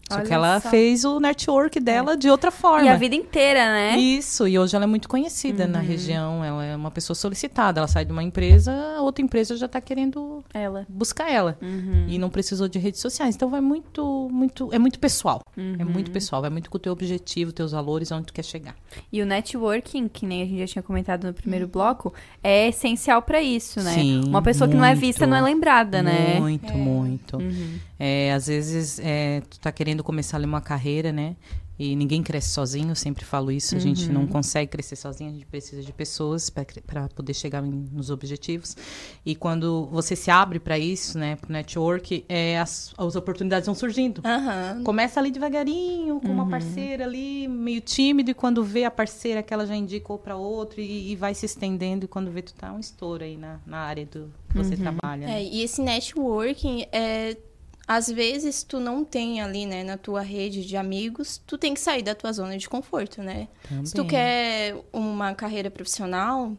Só Olha que ela só. fez o network dela de outra forma. E a vida inteira, né? Isso, e hoje ela é muito conhecida na Uhum. região. Ela é uma pessoa solicitada. Ela sai de uma empresa, a outra empresa já está querendo Ela. buscar ela. Uhum. E não precisou de redes sociais. Então vai muito, muito, é muito pessoal. É Uhum. muito pessoal, vai muito com o teu objetivo, teus valores, onde tu quer chegar. E o networking, que nem a gente já tinha comentado no primeiro bloco, é essencial pra isso, né? Sim, Uma pessoa que não é muito. vista não é lembrada, né? Muito, muito. Uhum. É, às vezes, é, tu tá querendo começar ali uma carreira, né? E ninguém cresce sozinho, eu sempre falo isso. A gente Uhum. não consegue crescer sozinho, a gente precisa de pessoas para poder chegar em- nos objetivos. E quando você se abre para isso, né, pro network, é, as, as oportunidades vão surgindo. Aham. Começa ali devagarinho, com uma Uhum. parceira ali, meio tímido, e quando vê a parceira que ela já indicou para outro, e, e vai se estendendo, e quando vê, tu tá um estouro aí na, na área do que você Uhum. trabalha. né? É, e esse networking, é, às vezes tu não tem ali, né, na tua rede de amigos, tu tem que sair da tua zona de conforto, né? Se tu Também. quer uma carreira profissional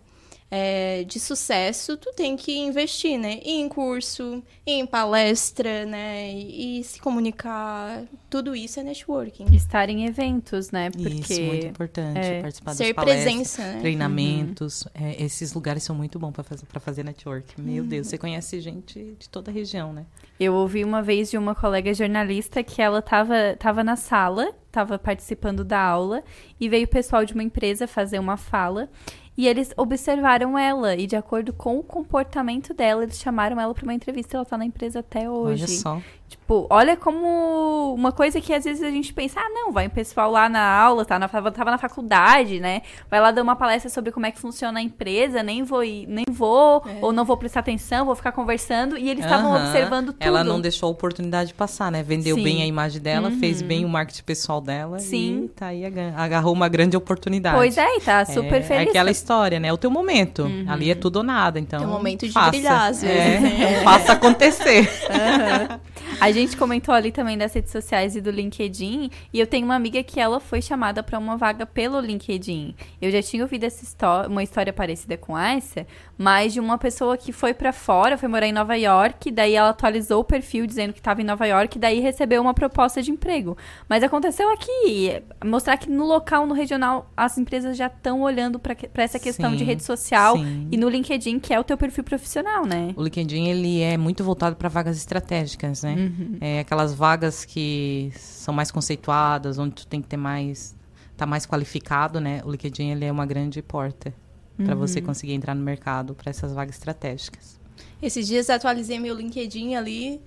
é, de sucesso, tu tem que investir, né? Em curso, em palestra, né? E, e se comunicar. Tudo isso é networking. Estar em eventos, né? Porque Isso, muito importante. é, participar ser das palestras, presença, né? treinamentos. É, esses lugares são muito bons para fazer, pra fazer network. Meu Uhum. Deus, você conhece gente de toda a região, né? Eu ouvi uma vez de uma colega jornalista que ela tava, tava na sala, tava participando da aula, e veio o pessoal de uma empresa fazer uma fala. E eles observaram ela, e de acordo com o comportamento dela, eles chamaram ela para uma entrevista. Ela tá na empresa até hoje. Olha só. Tipo, olha como uma coisa que às vezes a gente pensa, ah, não, vai um pessoal lá na aula, tá na, tava na faculdade, né? Vai lá dar uma palestra sobre como é que funciona a empresa, nem vou, ir- nem vou, É. ou não vou prestar atenção, vou ficar conversando. E eles estavam Aham. observando tudo. Ela não deixou a oportunidade passar, né? Vendeu Sim. bem a imagem dela, fez Uhum. bem o marketing pessoal dela. Sim. E tá aí, aga- agarrou uma grande oportunidade. Pois é, e tá super é, feliz. É aquela história, né? O teu momento. Uhum. Ali é tudo ou nada, então. Tem um momento de faça. brilhar, às vezes, É, né? faça acontecer. Aham. A gente comentou ali também das redes sociais e do LinkedIn, e eu tenho uma amiga que ela foi chamada para uma vaga pelo LinkedIn. Eu já tinha ouvido essa história, uma história parecida com essa, mas de uma pessoa que foi para fora, foi morar em Nova York, daí ela atualizou o perfil dizendo que estava em Nova York, daí recebeu uma proposta de emprego. Mas aconteceu aqui, mostrar que no local, no regional, as empresas já estão olhando para essa questão de Sim, rede social sim. e no LinkedIn, que é o teu perfil profissional, né? O LinkedIn ele é muito voltado para vagas estratégicas, né? Uhum. É aquelas vagas que são mais conceituadas, onde tu tem que ter mais tá mais qualificado, né? O LinkedIn ele é uma grande porta para Uhum. você conseguir entrar no mercado para essas vagas estratégicas. Esses dias atualizei meu LinkedIn ali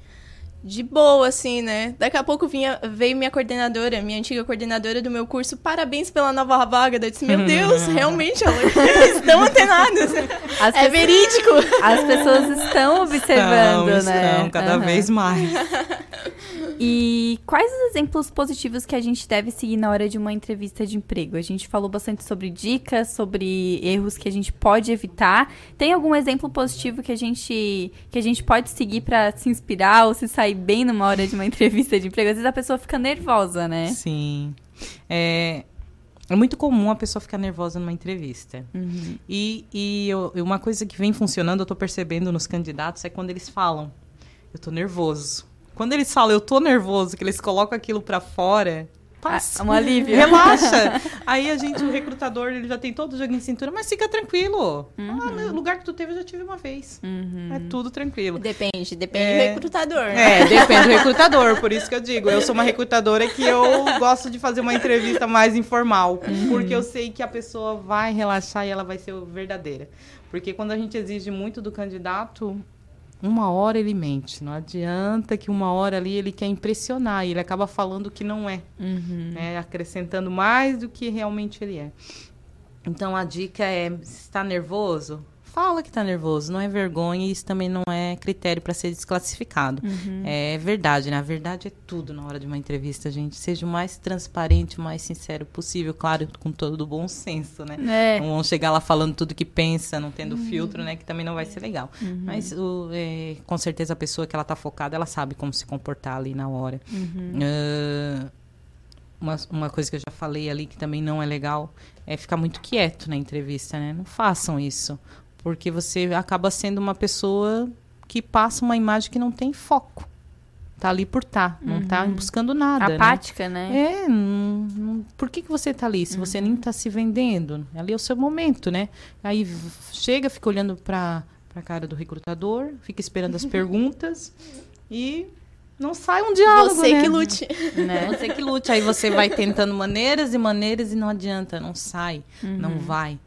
de boa, assim, né? Daqui a pouco vinha, veio minha coordenadora, minha antiga coordenadora do meu curso, parabéns pela nova vaga. Eu disse, meu Deus, realmente, elas estão antenadas. As é pessoas- verídico. As pessoas estão observando, Estão, né? estão, cada Aham. vez mais. E quais os exemplos positivos que a gente deve seguir na hora de uma entrevista de emprego? A gente falou bastante sobre dicas, sobre erros que a gente pode evitar. Tem algum exemplo positivo que a gente que a gente pode seguir para se inspirar ou se sair bem numa hora de uma entrevista de emprego? Às vezes a pessoa fica nervosa, né? Sim. É, é muito comum a pessoa ficar nervosa numa entrevista. Uhum. E, e eu- uma coisa que vem funcionando, eu tô percebendo nos candidatos, é quando eles falam, eu tô nervoso. Quando eles falam, eu tô nervoso, que eles colocam aquilo pra fora, passa. um alívio. Relaxa. Aí a gente, o recrutador, ele já tem todo o joguinho de cintura, mas fica tranquilo. Uhum. Ah, lugar que tu teve, eu já tive uma vez. É tudo tranquilo. Depende, depende É. do recrutador. É, depende do recrutador, por isso que eu digo. Eu sou uma recrutadora que eu gosto de fazer uma entrevista mais informal, porque eu sei que a pessoa vai relaxar e ela vai ser verdadeira. Porque quando a gente exige muito do candidato, uma hora ele mente. Não adianta que uma hora ali ele quer impressionar e ele acaba falando que não é, né? acrescentando mais do que realmente ele é. Então a dica é: se está nervoso, fala que está nervoso. Não é vergonha e isso também não é critério para ser desclassificado. Uhum. É verdade, né? A verdade é tudo na hora de uma entrevista, gente. Seja o mais transparente, o mais sincero possível, claro, com todo o bom senso, né? É. Não vão chegar lá falando tudo que pensa, não tendo Uhum. filtro, né? Que também não vai ser legal. Uhum. Mas o, é, com certeza a pessoa que ela tá focada, ela sabe como se comportar ali na hora. Ah, uma, uma coisa que eu já falei ali que também não é legal é ficar muito quieto na entrevista, né? Não façam isso. Porque você acaba sendo uma pessoa que passa uma imagem que não tem foco. Tá ali por tá, não tá Uhum. buscando nada. né? Apática, né? É, não- não- por que, que você tá ali? Se você nem tá se vendendo, ali é o seu momento, né? Aí chega, fica olhando pra, pra cara do recrutador, fica esperando as perguntas e não sai um diálogo, Você né? que lute. Né? Você que lute. Aí você vai tentando maneiras e maneiras e não adianta, não sai, não Uhum. vai.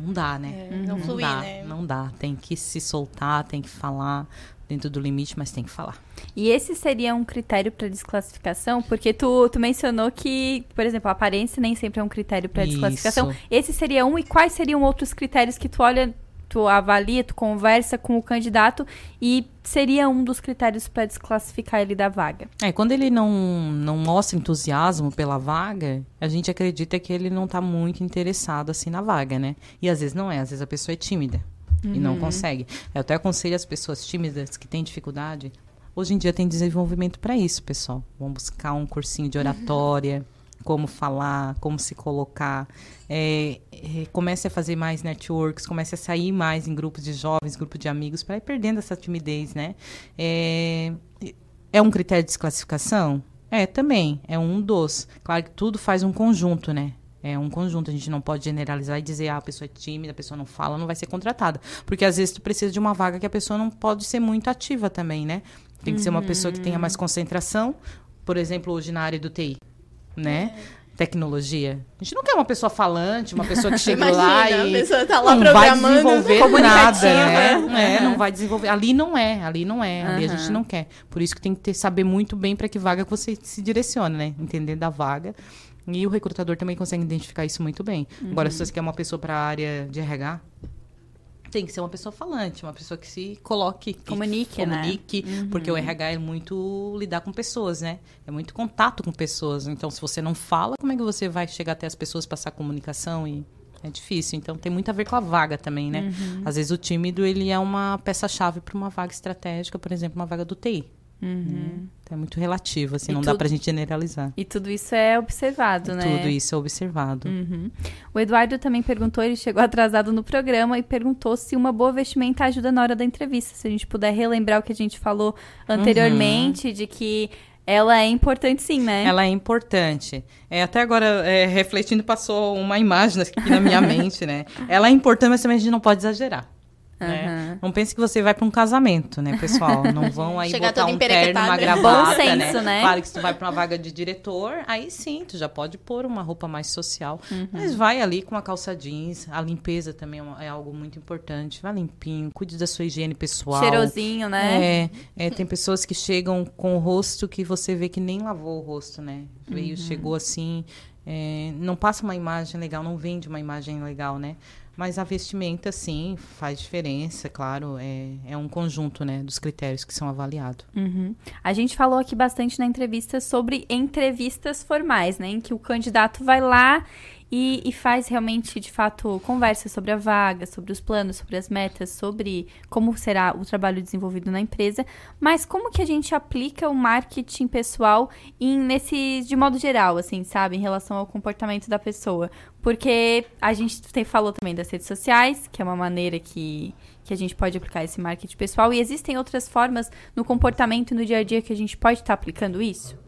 Não dá, né? É, não flui, dá, né? Não dá. Tem que se soltar, tem que falar dentro do limite, mas tem que falar. E esse seria um critério para desclassificação? Porque tu, tu mencionou que, por exemplo, a aparência nem sempre é um critério para desclassificação. Esse seria um, e quais seriam outros critérios que tu olha, tu avalia, tu conversa com o candidato e seria um dos critérios para desclassificar ele da vaga? É, quando ele não, não mostra entusiasmo pela vaga, a gente acredita que ele não está muito interessado assim na vaga, né? E às vezes não é, às vezes a pessoa é tímida e não Uhum. consegue. Eu até aconselho as pessoas tímidas que têm dificuldade. Hoje em dia tem desenvolvimento para isso, pessoal. Vão buscar um cursinho de oratória, como falar, como se colocar. É, é, comece a fazer mais networks, comece a sair mais em grupos de jovens, grupos de amigos, para ir perdendo essa timidez, né? É, é um critério de desclassificação? É, também. É um dos. Claro que tudo faz um conjunto, né? É um conjunto. A gente não pode generalizar e dizer, ah, a pessoa é tímida, a pessoa não fala, não vai ser contratada. Porque às vezes tu precisa de uma vaga que a pessoa não pode ser muito ativa também, né? Tem que ser uma pessoa que tenha mais concentração. Por exemplo, hoje na área do TI, né? Tecnologia. A gente não quer uma pessoa falante, uma pessoa que chega lá Imagina, a e pessoa tá lá não vai programando, desenvolver nada, né? É, Aham. não vai desenvolver. Ali não é, ali não é, ali a gente não quer. Por isso que tem que ter, saber muito bem para que vaga que você se direciona, né? Entender da vaga. E o recrutador também consegue identificar isso muito bem. Agora, Uhum. se você quer uma pessoa para a área de RH, tem que ser uma pessoa falante, uma pessoa que se coloque, que Comunique, né? comunique, Uhum. porque o RH é muito lidar com pessoas, né? É muito contato com pessoas. Então, se você não fala, como é que você vai chegar até as pessoas, passar comunicação e é difícil. Então, tem muito a ver com a vaga também, né? Uhum. Às vezes o tímido ele é uma peça-chave para uma vaga estratégica, por exemplo, uma vaga do TI. Uhum. É muito relativo, assim, E não dá tudo- pra gente generalizar. E tudo isso é observado, né? Tudo isso é observado. Uhum. O Eduardo também perguntou, ele chegou atrasado no programa e perguntou se uma boa vestimenta ajuda na hora da entrevista. Se a gente puder relembrar o que a gente falou anteriormente, de que ela é importante sim, né? Ela é importante. É, até agora, é, refletindo, passou uma imagem aqui na minha mente, né? Ela é importante, mas também a gente não pode exagerar. Né? Aham. Não pense que você vai para um casamento, né, pessoal? Não vão aí Chegar botar toda um terno, uma Bom gravata, senso, né? Claro que se tu vai para uma vaga de diretor, aí sim, tu já pode pôr uma roupa mais social. Uhum. Mas vai ali com uma calça jeans. A limpeza também é é algo muito importante. Vai limpinho, cuide da sua higiene pessoal. Cheirosinho, né? É, é, tem pessoas que chegam com o rosto que você vê que nem lavou o rosto, né? Veio, Uhum. chegou assim, é, não passa uma imagem legal, não vende uma imagem legal, né? Mas a vestimenta, sim, faz diferença, claro. É, é um conjunto né, dos critérios que são avaliados. Uhum. A gente falou aqui bastante na entrevista sobre entrevistas formais, né? Em que o candidato vai lá e, e, faz realmente, de fato, conversa sobre a vaga, sobre os planos, sobre as metas, sobre como será o trabalho desenvolvido na empresa. Mas como que a gente aplica o marketing pessoal em, nesse, de modo geral, assim, sabe, em relação ao comportamento da pessoa? Porque a gente tem, falou também das redes sociais, que é uma maneira que, que a gente pode aplicar esse marketing pessoal, e existem outras formas no comportamento e no dia a dia que a gente pode estar tá aplicando isso?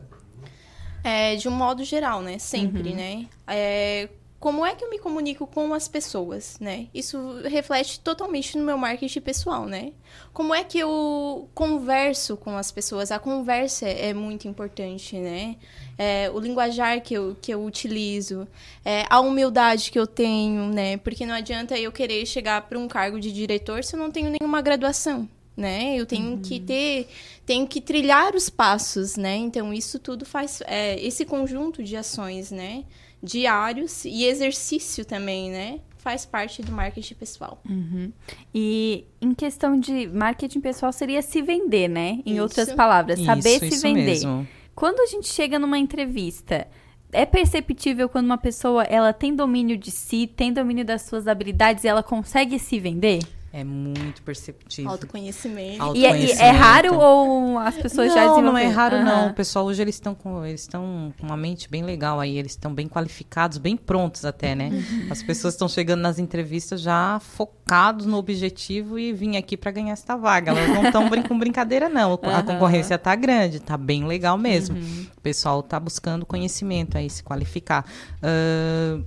É, de um modo geral, né? Sempre, uhum. né? É, como é que eu me comunico com as pessoas, né? Isso reflete totalmente no meu marketing pessoal, né? Como é que eu converso com as pessoas? A conversa é muito importante, né? É, o linguajar que eu, que eu utilizo, é, a humildade que eu tenho, né? Porque não adianta eu querer chegar para um cargo de diretor se eu não tenho nenhuma graduação, né? Eu tenho uhum. que ter, tenho que trilhar os passos, né? Então isso tudo faz é, esse conjunto de ações, né? Diários e exercício também, né? Faz parte do marketing pessoal. Uhum. E em questão de marketing pessoal seria se vender, né? Em isso. outras palavras, saber isso, se isso vender. Mesmo. Quando a gente chega numa entrevista, é perceptível quando uma pessoa ela tem domínio de si, tem domínio das suas habilidades e ela consegue se vender? É muito perceptível. Autoconhecimento. Autoconhecimento. E, é, e é raro ou as pessoas não, já desenvolveram? Não, é raro uhum. não. O pessoal hoje eles estão com eles estão com uma mente bem legal aí, eles estão bem qualificados, bem prontos até, né? Uhum. As pessoas estão chegando nas entrevistas já focados no objetivo e vim aqui para ganhar esta vaga. Elas não estão brin com brincadeira não. A uhum. concorrência tá grande, tá bem legal mesmo. Uhum. O pessoal tá buscando conhecimento aí, se qualificar. Uh,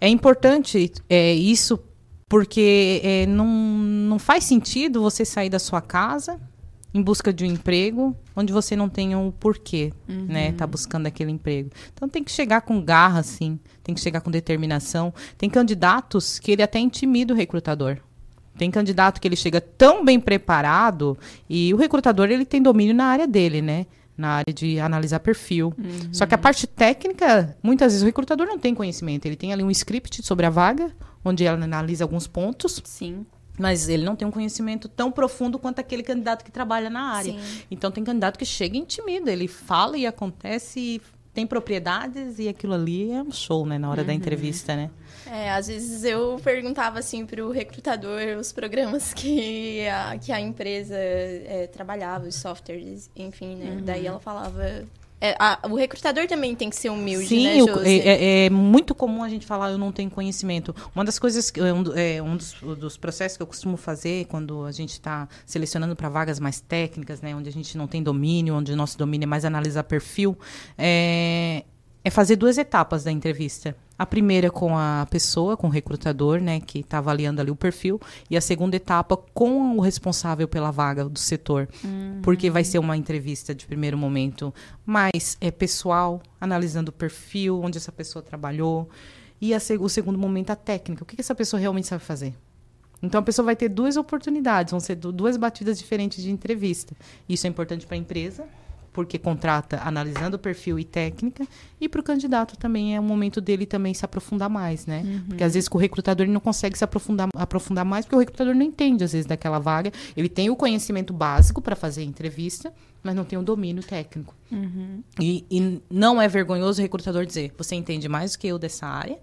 é importante é, isso porque é, não, não faz sentido você sair da sua casa em busca de um emprego onde você não tem um porquê, uhum. né? Tá buscando aquele emprego. Então tem que chegar com garra, assim, tem que chegar com determinação. Tem candidatos que ele até intimida o recrutador. Tem candidato que ele chega tão bem preparado e o recrutador ele tem domínio na área dele, né? Na área de analisar perfil. Uhum. Só que a parte técnica, muitas vezes o recrutador não tem conhecimento. Ele tem ali um script sobre a vaga, onde ela analisa alguns pontos. Sim. Mas ele não tem um conhecimento tão profundo quanto aquele candidato que trabalha na área. Sim. Então tem candidato que chega e intimida, ele fala e acontece e tem propriedades e aquilo ali é um show, né, na hora uhum. da entrevista, né? É, às vezes eu perguntava assim para o recrutador os programas que a, que a empresa é, trabalhava, os softwares, enfim, né? Uhum. Daí ela falava é, a, o recrutador também tem que ser humilde, Sim, né, Sim, é, é, é, muito comum a gente falar eu não tenho conhecimento. Uma das coisas, que, um, é, um dos, dos, processos que eu costumo fazer quando a gente está selecionando para vagas mais técnicas, né, onde a gente não tem domínio, onde o nosso domínio é mais analisar perfil, é, é fazer duas etapas da entrevista. A primeira com a pessoa, com o recrutador, né, que está avaliando ali o perfil, e a segunda etapa com o responsável pela vaga do setor, uhum. porque vai ser uma entrevista de primeiro momento mais é, pessoal, analisando o perfil, onde essa pessoa trabalhou, e a, o segundo momento a técnica, o que, que essa pessoa realmente sabe fazer. Então a pessoa vai ter duas oportunidades, vão ser duas batidas diferentes de entrevista. Isso é importante para a empresa, porque contrata analisando o perfil e técnica, e para o candidato também é o momento dele também se aprofundar mais, né? Uhum. Porque às vezes o recrutador ele não consegue se aprofundar, aprofundar mais, porque o recrutador não entende, às vezes, daquela vaga. Ele tem o conhecimento básico para fazer a entrevista, mas não tem o domínio técnico. Uhum. E, e não é vergonhoso o recrutador dizer, você entende mais do que eu dessa área,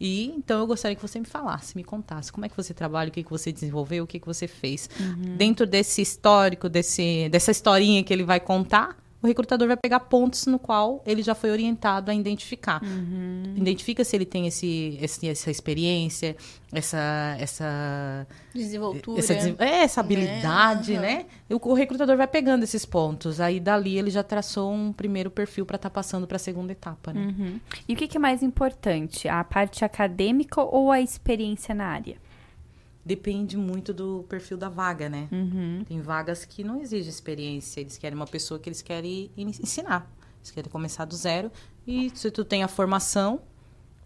e então eu gostaria que você me falasse, me contasse como é que você trabalha, o que, que você desenvolveu, o que, que você fez. Uhum. Dentro desse histórico, desse, dessa historinha que ele vai contar, o recrutador vai pegar pontos no qual ele já foi orientado a identificar. Uhum. Identifica se ele tem esse, esse, essa experiência, essa essa desenvoltura, essa, é, essa habilidade, né? né? O, o, recrutador vai pegando esses pontos. Aí dali ele já traçou um primeiro perfil para estar tá passando para a segunda etapa, né? Uhum. E o que, que é mais importante, a parte acadêmica ou a experiência na área? Depende muito do perfil da vaga, né? Uhum. Tem vagas que não exigem experiência, eles querem uma pessoa que eles querem ensinar. Eles querem começar do zero e se tu tem a formação,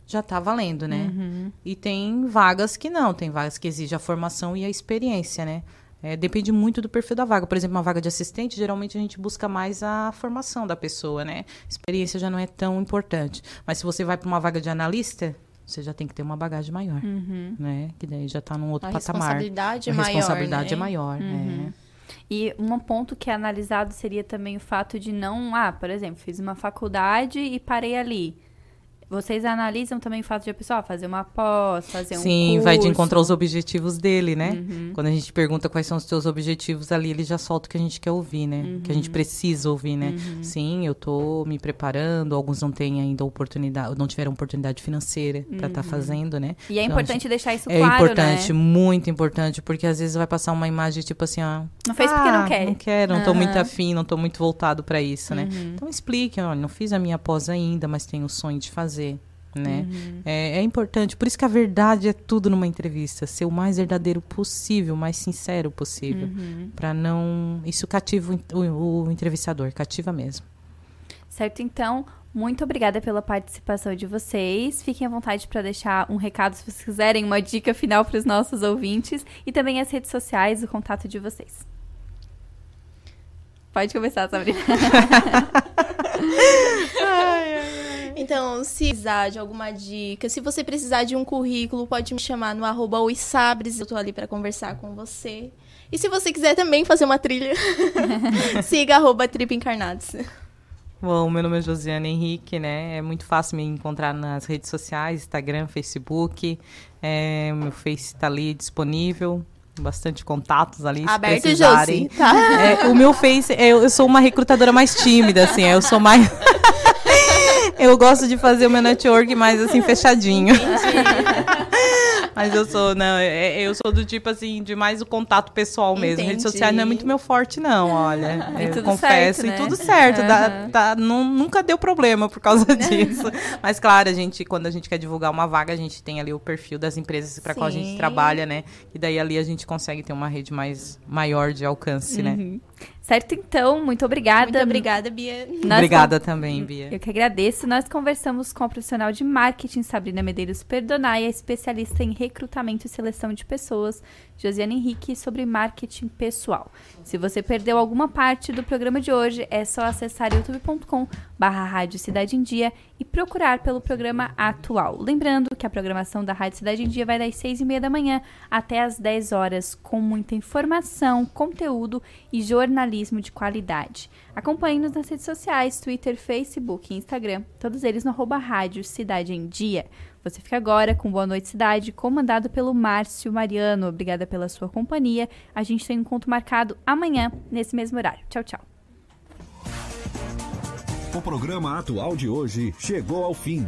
já tá valendo, né? Uhum. E tem vagas que não, tem vagas que exigem a formação e a experiência, né? É, depende muito do perfil da vaga. Por exemplo, uma vaga de assistente, geralmente a gente busca mais a formação da pessoa, né? Experiência já não é tão importante. Mas se você vai para uma vaga de analista, você já tem que ter uma bagagem maior, Uhum. né? Que daí já tá num outro A patamar. responsabilidade é a maior, responsabilidade né? é maior, Uhum. é. E um ponto que é analisado seria também o fato de não, ah, por exemplo, fiz uma faculdade e parei ali. Vocês analisam também o fato de a pessoa ah, fazer uma pós, fazer um Sim, vai de encontrar os objetivos dele, né? Uhum. Quando a gente pergunta quais são os teus objetivos ali, ele já solta o que a gente quer ouvir, né? Que a gente Uhum. precisa ouvir, né? Uhum. Sim, eu tô me preparando, alguns não têm ainda oportunidade, não tiveram oportunidade financeira para estar Uhum. fazendo, né? E é Então, importante gente- deixar isso é claro, importante, né? muito importante, porque às vezes vai passar uma imagem tipo assim, ah, Não fez porque não ah, quer. Não quero, não tô muito afim, não tô muito voltado para isso, né? Uhum. Então explique, olha, não fiz a minha pós ainda, mas tenho o sonho de fazer. Né? Uhum. É, é importante, por isso que a verdade é tudo numa entrevista, ser o mais verdadeiro possível, o mais sincero possível, Uhum. Pra não, isso cativa o, o- o entrevistador, cativa mesmo. Certo, então, muito obrigada pela participação de vocês. Fiquem à vontade para deixar um recado se vocês quiserem, uma dica final para os nossos ouvintes e também as redes sociais, o contato de vocês. Pode começar, Sabrina. Então, se precisar de alguma dica, se você precisar de um currículo, pode me chamar no arroba oisabres, eu tô ali para conversar com você. E se você quiser também fazer uma trilha, siga arroba Trip Encarnados. Bom, meu nome é Josiane Henrique, né? É muito fácil me encontrar nas redes sociais, Instagram, Facebook. É, meu Face está ali disponível. Bastante contatos ali, se Aberto, precisarem. Josi, tá? É, o meu Face, é, eu, eu sou uma recrutadora mais tímida, assim. Eu sou mais... eu gosto de fazer o meu network mais, assim, fechadinho. Mas eu sou, não, é- eu sou do tipo assim, de mais o contato pessoal mesmo. Redes Entendi. sociais não é muito meu forte, não, olha. E eu confesso, certo, né? e tudo certo. dá- Aham. tá- não- nunca deu problema por causa disso. Mas claro, a gente, quando a gente quer divulgar uma vaga, a gente tem ali o perfil das empresas para qual a gente trabalha, né? E daí ali a gente consegue ter uma rede mais maior de alcance, né? Certo, então, muito obrigada. Muito obrigada, Bia. Nós Obrigada con- também, Bia. Eu que agradeço. Nós conversamos com a profissional de marketing Sabrina Medeiros Perdonaia, especialista em recrutamento e seleção de pessoas, Josiane Henrique, sobre marketing pessoal. Se você perdeu alguma parte do programa de hoje, é só acessar youtube.com barra Rádio Cidade em Dia e procurar pelo programa atual. Lembrando que a programação da Rádio Cidade em Dia vai das seis e meia da manhã até as 10 horas, com muita informação, conteúdo e jornalismo de qualidade. Acompanhe-nos nas redes sociais, Twitter, Facebook e Instagram, todos eles no arroba Rádio Cidade em Dia. Você fica agora com Boa Noite Cidade, comandado pelo Márcio Mariano. Obrigada pela sua companhia. A gente tem um encontro marcado amanhã, nesse mesmo horário. Tchau, tchau. O programa atual de hoje chegou ao fim.